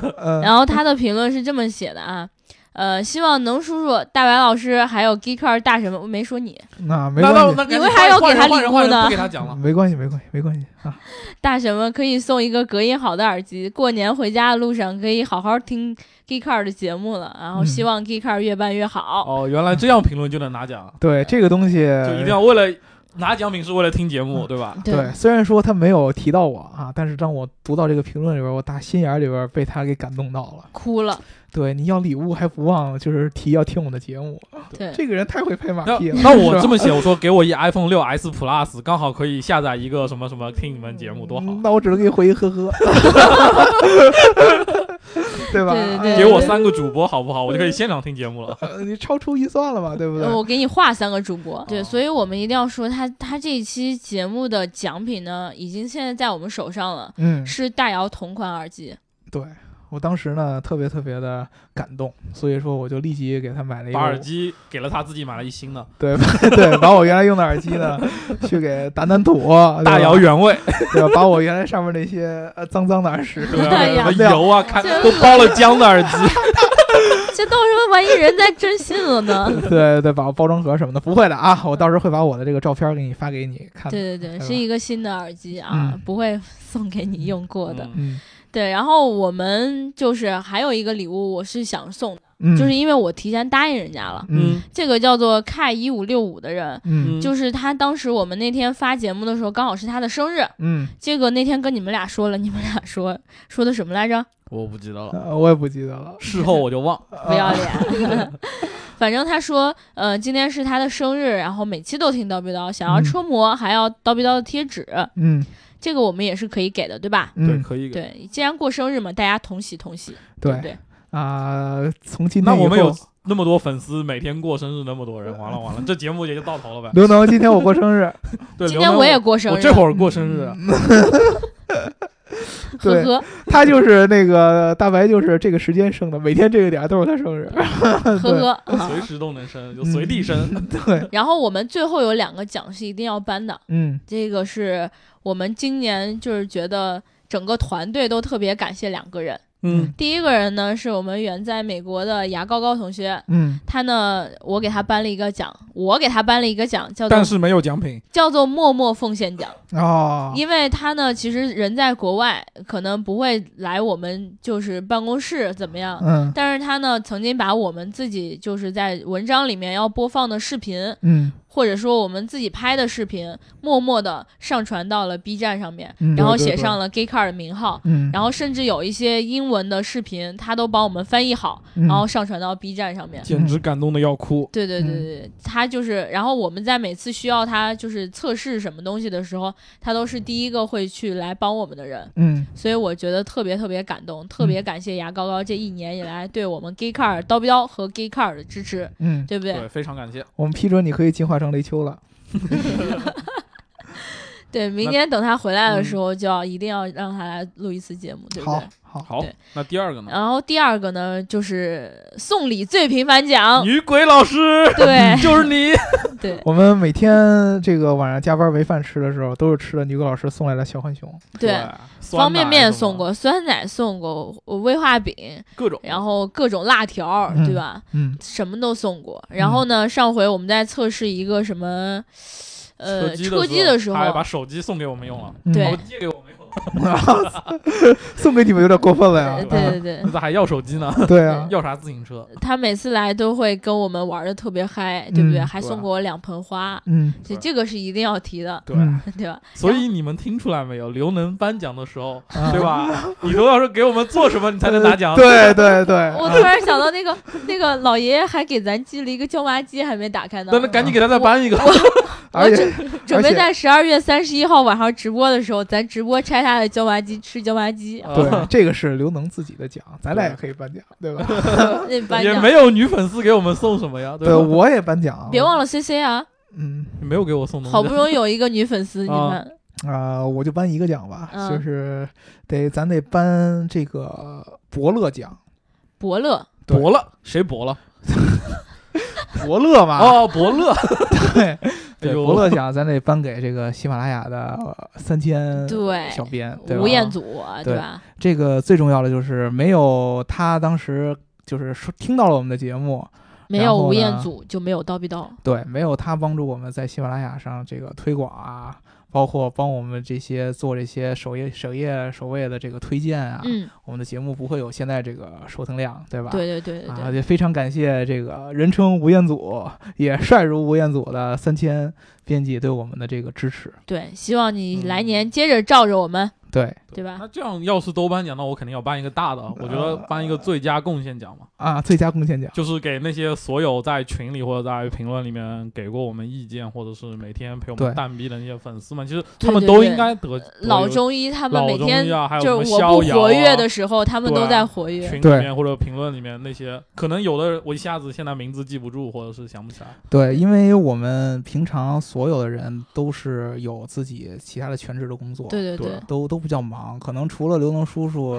然后他的评论是这么写的啊。呃，希望能叔叔、大白老师还有 Geeker 大神们，我没说你，那没关系，你为啥要给他礼物呢？不给他讲了，没关系，没关系，没关系啊。大神们可以送一个隔音好的耳机，过年回家的路上可以好好听 Geeker 的节目了。然后希望 Geeker 越办越好。哦，原来这样评论就能拿奖？对，这个东西就一定要为了拿奖品是为了听节目，对吧？对，虽然说他没有提到我啊，但是当我读到这个评论里边，我打心眼里边被他给感动到了，哭了。对，你要礼物还不忘就是提要听我的节目，对，这个人太会拍马屁了。那我这么写，我说给我一 iPhone 六 S Plus，刚好可以下载一个什么什么听你们节目，多好。那我只能给你回一呵呵，对吧？给我三个主播好不好？我就可以现场听节目了。你超出预算了嘛，对不对？我给你画三个主播，对，所以我们一定要说他他这一期节目的奖品呢，已经现在在我们手上了，嗯，是大姚同款耳机，对。我当时呢特别特别的感动，所以说我就立即给他买了一个耳机，给了他自己买了一新的。对对，把我原来用的耳机呢，去给掸掸土，大摇原味，对吧？把我原来上面那些呃脏脏的耳屎，什么油啊，看都包了浆的耳机。这到时候万一人家真信了呢？对对，把包装盒什么的不会的啊，我到时候会把我的这个照片给你发给你看。对对对，是一个新的耳机啊，不会送给你用过的。嗯。对，然后我们就是还有一个礼物，我是想送的，就是因为我提前答应人家了。嗯，这个叫做 K 一五六五的人，嗯，就是他当时我们那天发节目的时候，刚好是他的生日。嗯，这个那天跟你们俩说了，你们俩说说的什么来着？我不记得了，我也不记得了，事后我就忘。不要脸。反正他说，呃，今天是他的生日，然后每期都听叨逼叨，想要车模，还要叨逼叨的贴纸。嗯。这个我们也是可以给的，对吧？对，可以给。对，既然过生日嘛，大家同喜同喜，对不对？啊，从今天那我们有那么多粉丝，每天过生日那么多人，完了完了，这节目也就到头了呗。刘能，今天我过生日，对，今天我也过生日，我这会儿过生日。呵呵，他就是那个大白，就是这个时间生的，每天这个点都是他生日。呵呵，随时都能生，就随地生。对。然后我们最后有两个奖是一定要颁的，嗯，这个是我们今年就是觉得整个团队都特别感谢两个人。嗯，第一个人呢是我们远在美国的牙高高同学，嗯，他呢，我给他颁了一个奖，我给他颁了一个奖，叫做但是没有奖品，叫做默默奉献奖哦，因为他呢，其实人在国外，可能不会来我们就是办公室怎么样，嗯，但是他呢，曾经把我们自己就是在文章里面要播放的视频，嗯。或者说我们自己拍的视频，默默的上传到了 B 站上面，然后写上了 Gay Car 的名号，然后甚至有一些英文的视频，他都帮我们翻译好，然后上传到 B 站上面，简直感动的要哭。对对对对，他就是，然后我们在每次需要他就是测试什么东西的时候，他都是第一个会去来帮我们的人。嗯，所以我觉得特别特别感动，特别感谢牙膏膏这一年以来对我们 Gay Car 刀标和 Gay Car 的支持。嗯，对不对？对，非常感谢。我们批准你可以进化成雷丘了。对，明年等他回来的时候，就要一定要让他来录一次节目，对不对？好，好，那第二个呢？然后第二个呢，就是送礼最频繁奖，女鬼老师，对，就是你。对，我们每天这个晚上加班没饭吃的时候，都是吃的女鬼老师送来的小浣熊。对，方便面送过，酸奶送过，威化饼各种，然后各种辣条，对吧？嗯，什么都送过。然后呢，上回我们在测试一个什么，呃，车机的时候，他还把手机送给我们用了，对，借给我们用。送给你们有点过分了呀！对对对，你咋 还要手机呢？对啊，要啥自行车？他每次来都会跟我们玩的特别嗨，对不对？还送给我两盆花，嗯，这这个是一定要提的，对对吧？所以你们听出来没有？刘能颁奖的时候，对吧？你都要说给我们做什么，你才能拿奖？对对对。我突然想到那个那个老爷爷还给咱寄了一个椒麻鸡，还没打开呢。那那赶紧给他再搬一个。我准准备在十二月三十一号晚上直播的时候，咱直播拆他的椒麻鸡，吃椒麻鸡。对，这个是刘能自己的奖，咱俩也可以颁奖，对吧？也没有女粉丝给我们送什么呀？对，我也颁奖。别忘了 C C 啊。嗯，没有给我送东西。好不容易有一个女粉丝，你们啊，我就颁一个奖吧，就是得咱得颁这个伯乐奖。伯乐，伯乐，谁伯乐？伯乐嘛？哦，伯乐。对。对，伯乐奖咱得颁给这个喜马拉雅的三千对小编，吴彦祖，对吧？这个最重要的就是没有他当时就是说听到了我们的节目，没有吴彦祖就没有刀逼刀，对，没有他帮助我们在喜马拉雅上这个推广啊，包括帮我们这些做这些首页首页首位的这个推荐啊，嗯，我们的节目不会有现在这个收听量，对吧？对对对对啊，也非常感谢这个人称吴彦祖，也帅如吴彦祖的三千编辑对我们的这个支持。对，希望你来年接着照着我们。对对吧？那这样要是都颁奖，那我肯定要颁一个大的。我觉得颁一个最佳贡献奖嘛。啊，最佳贡献奖就是给那些所有在群里或者在评论里面给过我们意见，或者是每天陪我们蛋逼的那些粉丝们，其实他们都应该得。老中医他们每天就是我不活跃的时候，他们都在活跃。群里面或者评论里面那些，可能有的我一下子现在名字记不住，或者是想不起来。对，因为我们平常所有的人都是有自己其他的全职的工作，对对对，都都比较忙，可能。除了刘能叔叔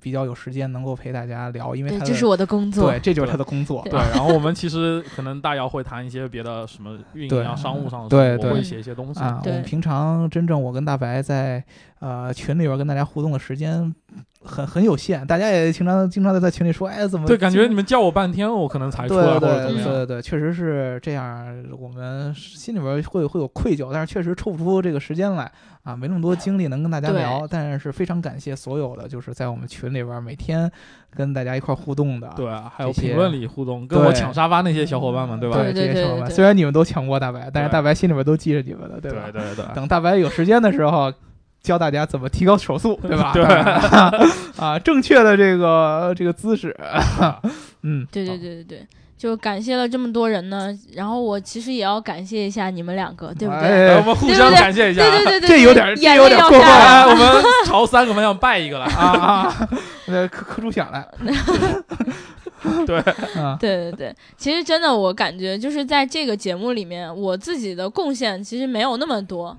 比较有时间能够陪大家聊，因为这是我的工作，对，这就是他的工作。对，然后我们其实可能大姚会谈一些别的什么运营啊、商务上的，对对，我会写一些东西啊。我们平常真正我跟大白在呃群里边跟大家互动的时间。很很有限，大家也经常经常在在群里说，哎，怎么对？感觉你们叫我半天，我可能才出来，或者怎么样？对对对，确实是这样。我们心里边会会有愧疚，但是确实抽不出这个时间来啊，没那么多精力能跟大家聊。但是非常感谢所有的，就是在我们群里边每天跟大家一块互动的，对，还有评论里互动，跟我抢沙发那些小伙伴们，对吧？对对对。虽然你们都抢过大白，但是大白心里边都记着你们的，对吧？对对对。等大白有时间的时候。教大家怎么提高手速，对吧？对 啊，正确的这个这个姿势，嗯，对对对对对，就感谢了这么多人呢。然后我其实也要感谢一下你们两个，对不对？我们互相感谢一下，对对对，这有点这有点过分。我们朝三个方向拜一个了啊啊！那磕磕出响来。对，对对对，其实真的，我感觉就是在这个节目里面，我自己的贡献其实没有那么多。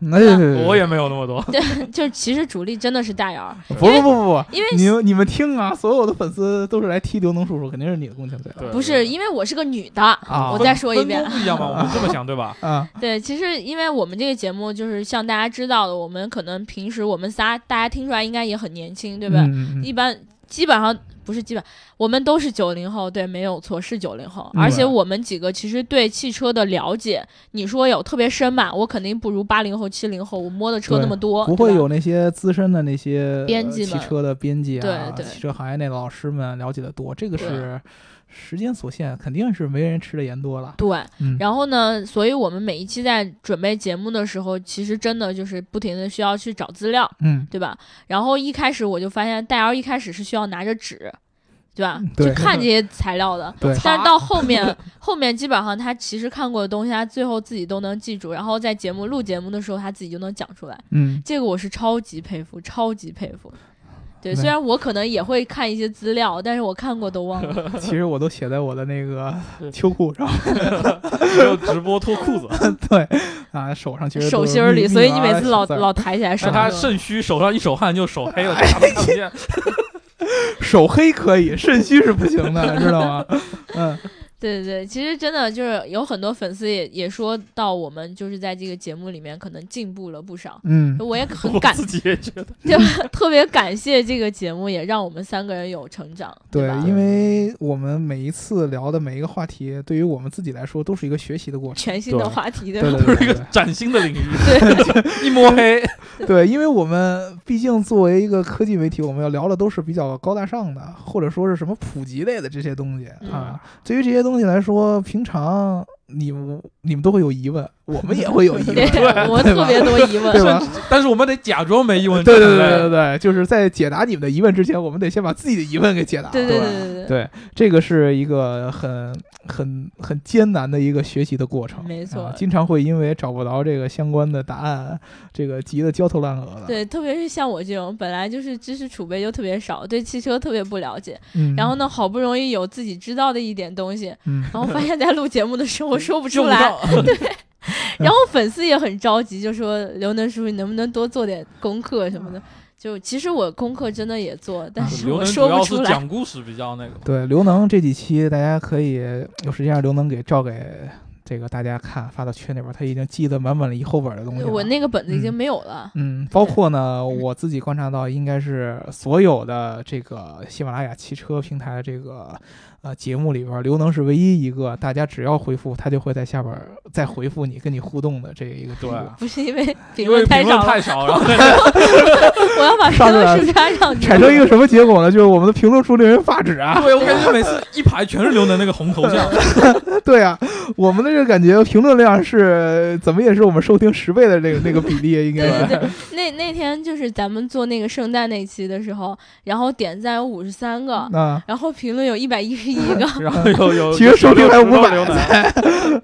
我也没有那么多。对，就是其实主力真的是大姚。不不不不不，因为你你们听啊，所有的粉丝都是来踢刘能叔叔，肯定是你的贡献最大。不是，因为我是个女的。我再说一遍。不一样吗？我们这么想对吧？啊，对，其实因为我们这个节目就是像大家知道的，我们可能平时我们仨大家听出来应该也很年轻，对吧？一般基本上。不是基本，我们都是九零后，对，没有错，是九零后。而且我们几个其实对汽车的了解，你说有特别深吧？我肯定不如八零后、七零后，我摸的车那么多。不会有那些资深的那些编辑、汽车的编辑啊，汽车行业内的老师们了解的多。这个是。时间所限，肯定是没人吃的盐多了。对，然后呢，所以我们每一期在准备节目的时候，其实真的就是不停的需要去找资料，嗯，对吧？然后一开始我就发现，戴瑶一开始是需要拿着纸，对吧？去看这些材料的。但是到后面，后面基本上他其实看过的东西，他最后自己都能记住，然后在节目录节目的时候，他自己就能讲出来。嗯，这个我是超级佩服，超级佩服。对，虽然我可能也会看一些资料，但是我看过都忘了。其实我都写在我的那个秋裤上，没有直播脱裤子。对啊，手上其实手心里，所以你每次老老抬起来手。他肾虚，手上一手汗就手黑了，啥都看不见。手黑可以，肾虚是不行的，知道吗？嗯。对对对，其实真的就是有很多粉丝也也说到我们就是在这个节目里面可能进步了不少，嗯，我也很感，自己也觉得，就 特别感谢这个节目，也让我们三个人有成长。对，因为我们每一次聊的每一个话题，对于我们自己来说都是一个学习的过程，全新的话题，对吧？都是一个崭新的领域，对，一摸黑。对，因为我们毕竟作为一个科技媒体，我们要聊的都是比较高大上的，或者说是什么普及类的这些东西啊。对于这些东西总体来说，平常。你们你们都会有疑问，我们也会有疑问，对，我特别多疑问，对吧？但是我们得假装没疑问，对对对对对，就是在解答你们的疑问之前，我们得先把自己的疑问给解答，对对对对对，这个是一个很很很艰难的一个学习的过程，没错，经常会因为找不着这个相关的答案，这个急得焦头烂额的。对，特别是像我这种本来就是知识储备就特别少，对汽车特别不了解，嗯，然后呢，好不容易有自己知道的一点东西，嗯，然后发现在录节目的时候说不出来。对，然后粉丝也很着急，就说刘能叔叔，你能不能多做点功课什么的？就其实我功课真的也做，但是我说不出来。讲故事比较那个。对，刘能这几期大家可以有时间让刘能给照给这个大家看，发到群里边，他已经记得满满的一厚本的东西。我那个本子已经没有了。嗯，包括呢，我自己观察到，应该是所有的这个喜马拉雅汽车平台这个。呃，节目里边，刘能是唯一一个大家只要回复他就会在下边再回复你，跟你互动的这一个。对，不是因为评论太少，太少，然后我要把评论数加上，产生一个什么结果呢？就是我们的评论数令人发指啊！对，我感觉每次一排全是刘能那个红头像。对啊，我们的这个感觉评论量是怎么也是我们收听十倍的那个那个比例，应该是。那那天就是咱们做那个圣诞那期的时候，然后点赞有五十三个，然后评论有一百一十。一个，然后有有，其实收听还五百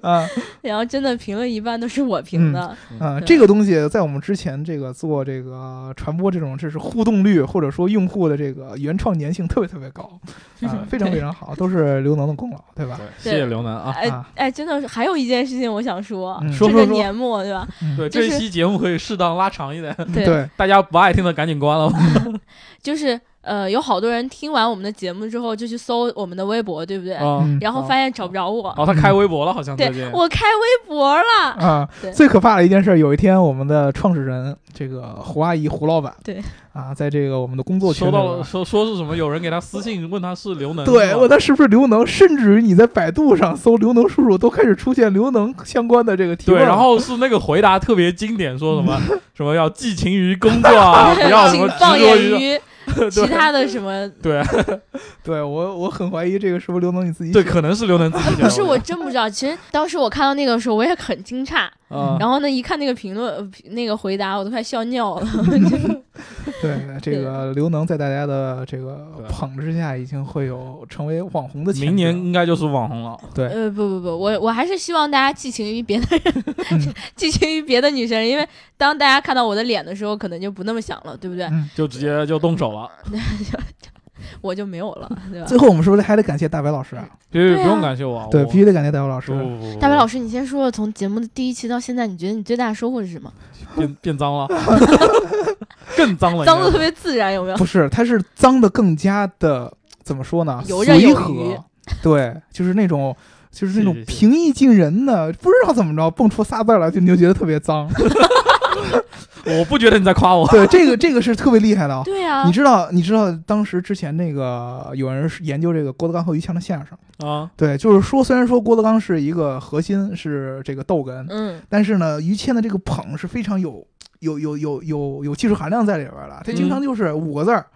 啊，然后真的评论一般都是我评的。啊。这个东西在我们之前这个做这个传播这种，这是互动率或者说用户的这个原创粘性特别特别高。啊，非常非常好，都是刘能的功劳，对吧？谢谢刘能啊！哎哎，真的是还有一件事情我想说，这个年末对吧？对，这一期节目可以适当拉长一点，对，大家不爱听的赶紧关了。就是。呃，有好多人听完我们的节目之后，就去搜我们的微博，对不对？然后发现找不着我。哦，他开微博了，好像对，我开微博了啊。最可怕的一件事，有一天我们的创始人这个胡阿姨胡老板，对啊，在这个我们的工作群收到了，说说是什么？有人给他私信问他是刘能，对，问他是不是刘能，甚至于你在百度上搜刘能叔叔，都开始出现刘能相关的这个提问。对，然后是那个回答特别经典，说什么 什么要寄情于工作啊，不要什么执着于。其他的什么？对，对我我很怀疑这个是不是刘能你自己？对，可能是刘能自己。不是，我真不知道。其实当时我看到那个时候，我也很惊诧。然后呢，一看那个评论，那个回答，我都快笑尿了。对，这个刘能在大家的这个捧之下，已经会有成为网红的。明年应该就是网红了。对，呃，不不不，我我还是希望大家寄情于别的人，寄情于别的女生，因为当大家看到我的脸的时候，可能就不那么想了，对不对？就直接就动手了。我就没有了，对吧？最后我们是不是还得感谢大白老师啊？对，不用感谢我，对，必须得感谢大白老师。大白老师，你先说说，从节目的第一期到现在，你觉得你最大的收获是什么？变变脏了，更脏了，脏的特别自然，有没有？不是，它是脏的更加的怎么说呢？随和，对，就是那种，就是那种平易近人的，不知道怎么着蹦出仨字来，就你就觉得特别脏。我不觉得你在夸我。对，这个这个是特别厉害的。对呀，你知道，你知道当时之前那个有人研究这个郭德纲和于谦的相声啊。对，就是说，虽然说郭德纲是一个核心是这个逗哏，嗯，但是呢，于谦的这个捧是非常有有有有有有技术含量在里边了。他经常就是五个字儿，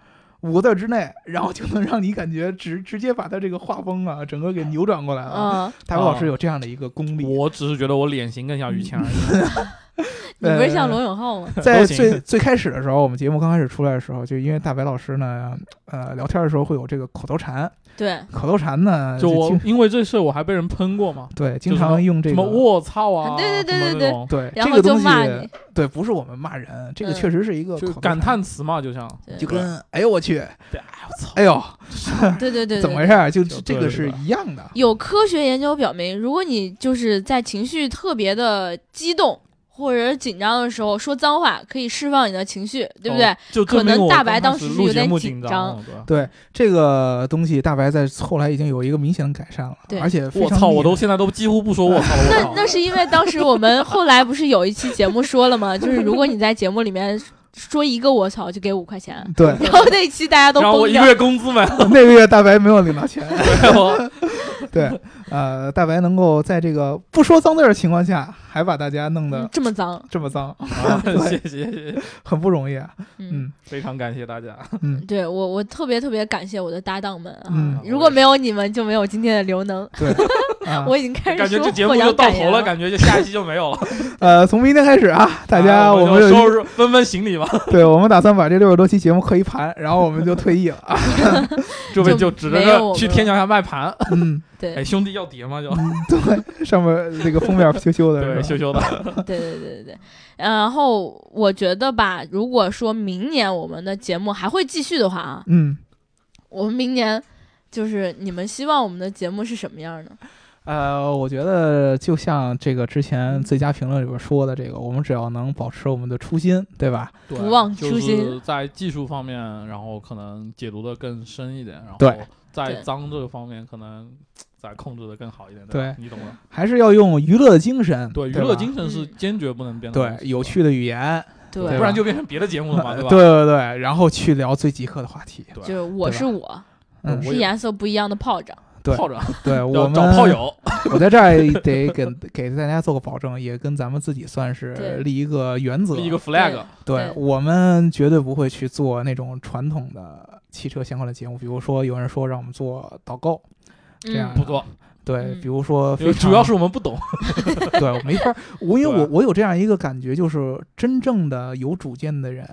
五个字之内，然后就能让你感觉直直接把他这个画风啊，整个给扭转过来了。大伟老师有这样的一个功力。我只是觉得我脸型更像于谦而已。你不是像罗永浩吗？在最最开始的时候，我们节目刚开始出来的时候，就因为大白老师呢，呃，聊天的时候会有这个口头禅。对，口头禅呢，就我因为这事我还被人喷过嘛。对，经常用这个什么“卧操”啊，对对对对对对，然后就骂你。对，不是我们骂人，这个确实是一个感叹词嘛，就像就跟“哎呦我去”，对，哎我操，哎呦，对对对，怎么回事？就这个是一样的。有科学研究表明，如果你就是在情绪特别的激动。或者紧张的时候说脏话，可以释放你的情绪，对不对？就可能大白当时是有点紧张。对这个东西，大白在后来已经有一个明显的改善了。对，而且我操，我都现在都几乎不说我操。那那是因为当时我们后来不是有一期节目说了吗？就是如果你在节目里面说一个我操，就给五块钱。对，然后那期大家都我一个月工资没了，那个月大白没有领到钱。对，呃，大白能够在这个不说脏字的情况下。还把大家弄得这么脏，这么脏，谢谢谢谢，很不容易啊。嗯，非常感谢大家。嗯，对我我特别特别感谢我的搭档们啊，如果没有你们，就没有今天的刘能。对，我已经开始感觉这节目就到头了，感觉就下一期就没有了。呃，从明天开始啊，大家我们收拾分分行李吧。对，我们打算把这六十多期节目刻一盘，然后我们就退役了。这位就指着去天桥下卖盘。嗯。对，哎，兄弟要碟吗？就对，上面那个封面羞羞的，对，羞羞的。对对对对对。然后我觉得吧，如果说明年我们的节目还会继续的话啊，嗯，我们明年就是你们希望我们的节目是什么样的？呃，我觉得就像这个之前最佳评论里边说的，这个我们只要能保持我们的初心，对吧？不忘初心，在技术方面，然后可能解读的更深一点，然后。在脏这个方面，可能再控制的更好一点。对，你懂了。还是要用娱乐的精神。对，娱乐精神是坚决不能变的。对，有趣的语言。对，不然就变成别的节目了嘛，对吧？对对对，然后去聊最极客的话题。就是我是我，是颜色不一样的炮仗。炮仗，对 我们找炮友。我在这儿得给给大家做个保证，也跟咱们自己算是立一个原则，立一个 flag。对我们绝对不会去做那种传统的汽车相关的节目，比如说有人说让我们做导购，这样不做。对，比如说，主要是我们不懂，对，我没法。我因为我我有这样一个感觉，就是真正的有主见的人，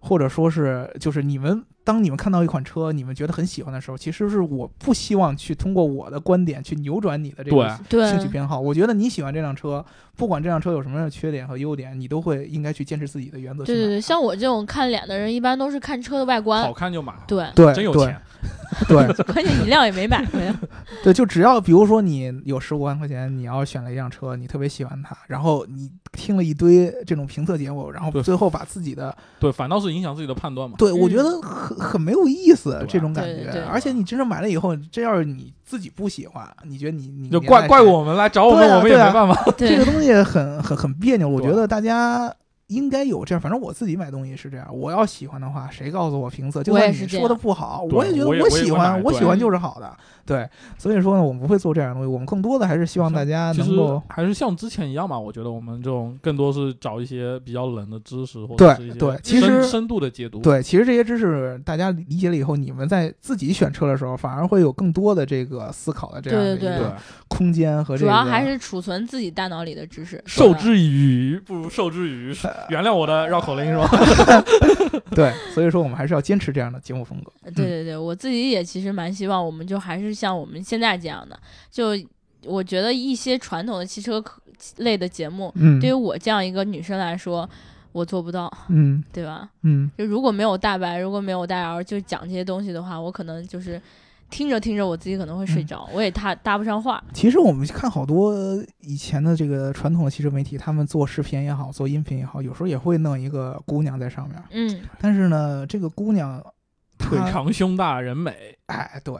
或者说是就是你们。当你们看到一款车，你们觉得很喜欢的时候，其实是我不希望去通过我的观点去扭转你的这个兴趣偏好。我觉得你喜欢这辆车，不管这辆车有什么样的缺点和优点，你都会应该去坚持自己的原则。对对对，像我这种看脸的人，一般都是看车的外观，好看就买。对对，真有钱。对，关键一辆也没买。对，就只要比如说你有十五万块钱，你要选了一辆车，你特别喜欢它，然后你听了一堆这种评测节目，然后最后把自己的对，反倒是影响自己的判断嘛。对，我觉得很很没有意思这种感觉。而且你真正买了以后，这要是你自己不喜欢，你觉得你你就怪怪我们来找我们，我们也没办法。这个东西很很很别扭。我觉得大家。应该有这样，反正我自己买东西是这样。我要喜欢的话，谁告诉我评测？就算你说的不好，我也觉得我喜欢，我喜欢就是好的。对，所以说呢，我们不会做这样的东西。我们更多的还是希望大家能够，还是像之前一样嘛。我觉得我们这种更多是找一些比较冷的知识，或者是一些对，其实深度的解读。对，其实这些知识大家理解了以后，你们在自己选车的时候，反而会有更多的这个思考的这样的一个空间和主要还是储存自己大脑里的知识。受之以鱼不如受之以渔。原谅我的绕口令是吧？对，所以说我们还是要坚持这样的节目风格。对对对，我自己也其实蛮希望，我们就还是像我们现在这样的。就我觉得一些传统的汽车类的节目，对于我这样一个女生来说，我做不到，嗯，对吧？嗯，就如果没有大白，如果没有大姚，就讲这些东西的话，我可能就是。听着听着，我自己可能会睡着，我也搭搭不上话。其实我们看好多以前的这个传统的汽车媒体，他们做视频也好，做音频也好，有时候也会弄一个姑娘在上面。嗯，但是呢，这个姑娘腿长胸大人美，哎，对。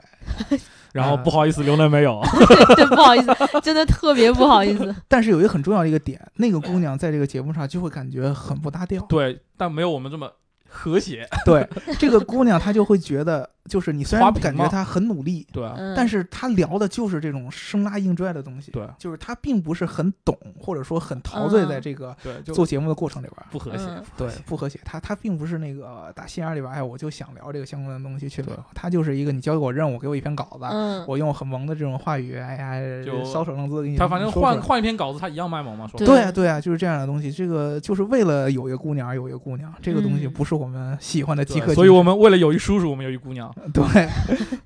然后不好意思，刘能没有。对，不好意思，真的特别不好意思。但是有一个很重要的一个点，那个姑娘在这个节目上就会感觉很不搭调。对，但没有我们这么和谐。对，这个姑娘她就会觉得。就是你虽然感觉他很努力，对，但是他聊的就是这种生拉硬拽的东西，对，就是他并不是很懂，或者说很陶醉在这个做节目的过程里边，不和谐，对，不和谐。他他并不是那个打心眼里边，哎，我就想聊这个相关的东西去聊。他就是一个你交给我任务，给我一篇稿子，我用很萌的这种话语，哎呀，就搔首弄姿给你。他反正换换一篇稿子，他一样卖萌嘛，说对啊对啊，就是这样的东西。这个就是为了有一个姑娘而有一个姑娘，这个东西不是我们喜欢的即刻。所以我们为了有一叔叔，我们有一姑娘，对。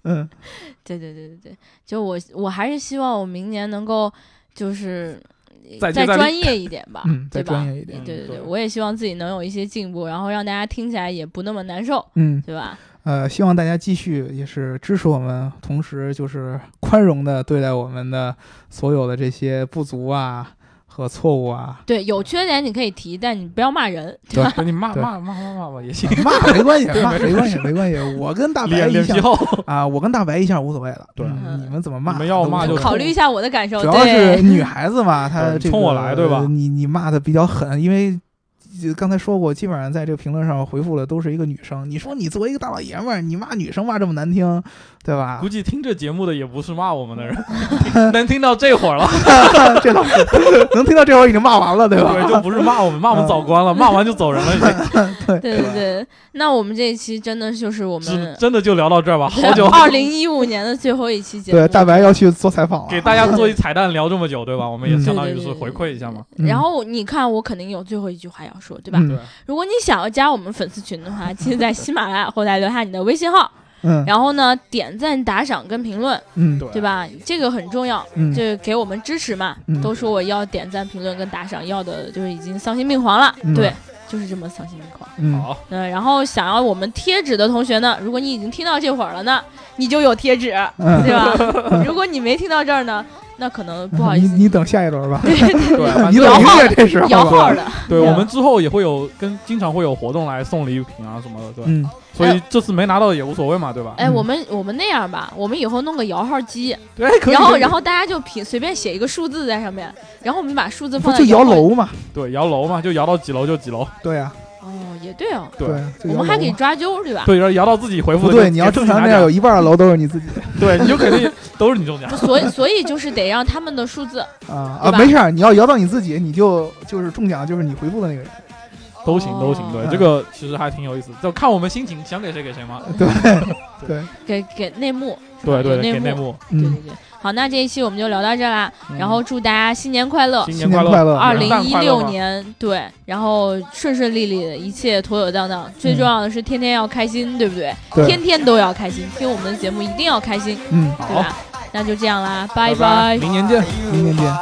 嗯，对对对对对，就我我还是希望我明年能够就是再专业一点吧，嗯，再专业一点，对对对，我也希望自己能有一些进步，然后让大家听起来也不那么难受，嗯，对吧？呃，希望大家继续也是支持我们，同时就是宽容的对待我们的所有的这些不足啊。和错误啊，对，有缺点你可以提，但你不要骂人，对吧？你骂骂骂骂骂吧也行，骂没关系，骂没关系，没关系。我跟大白一下啊，我跟大白一下无所谓了。对，你们怎么骂？你们要骂就考虑一下我的感受。主要是女孩子嘛，她冲我来，对吧？你你骂的比较狠，因为。刚才说过，基本上在这个评论上回复的都是一个女生。你说你作为一个大老爷们儿，你骂女生骂这么难听，对吧？估计听这节目的也不是骂我们的人，能听到这会儿了，这倒是能听到这会儿已经骂完了，对吧？对，就不是骂我们，骂我们早关了，骂完就走人了。对对对对，那我们这一期真的就是我们真的就聊到这儿吧？好久，二零一五年的最后一期节目。对，大白要去做采访了，给大家做一彩蛋，聊这么久，对吧？我们也相当于是回馈一下嘛。然后你看，我肯定有最后一句话要说，对吧？对。如果你想要加我们粉丝群的话，记得在喜马拉雅后台留下你的微信号，嗯，然后呢点赞、打赏跟评论，嗯，对吧？这个很重要，嗯，就给我们支持嘛。都说我要点赞、评论跟打赏，要的就是已经丧心病狂了，对，就是这么丧心病狂。嗯，好，嗯，然后想要我们贴纸的同学呢，如果你已经听到这会儿了呢，你就有贴纸，对吧？如果你没听到这儿呢？那可能 不好意思，你等下一轮吧。对对，你等一月这时候。摇号的。对我们之后也会有跟经常会有活动来送礼品啊什么的，对。嗯。所以这次没拿到也无所谓嘛，对吧？哎，我们我们那样吧，我们以后弄个摇号机，对，可以。然后然后大家就凭随便写一个数字在上面，然后我们把数字放在。就摇楼嘛。对，摇楼嘛，就摇到几楼就几楼。对呀。哦，也对哦。对，我们还可以抓阄，对吧？对，摇到自己回复。对，你要正常那样，有一半的楼都是你自己。对，你就肯定都是你中奖。所以，所以就是得让他们的数字啊啊，没事，你要摇到你自己，你就就是中奖，就是你回复的那个人。都行，都行。对，这个其实还挺有意思，就看我们心情，想给谁给谁嘛。对 对，给给内幕。对对，给内幕。对对对。好，那这一期我们就聊到这啦。然后祝大家新年快乐，新年快乐，二零一六年对，然后顺顺利利的，一切妥妥当当。最重要的是天天要开心，对不对？天天都要开心，听我们的节目一定要开心，嗯，对吧？那就这样啦，拜拜，明年见，明年见。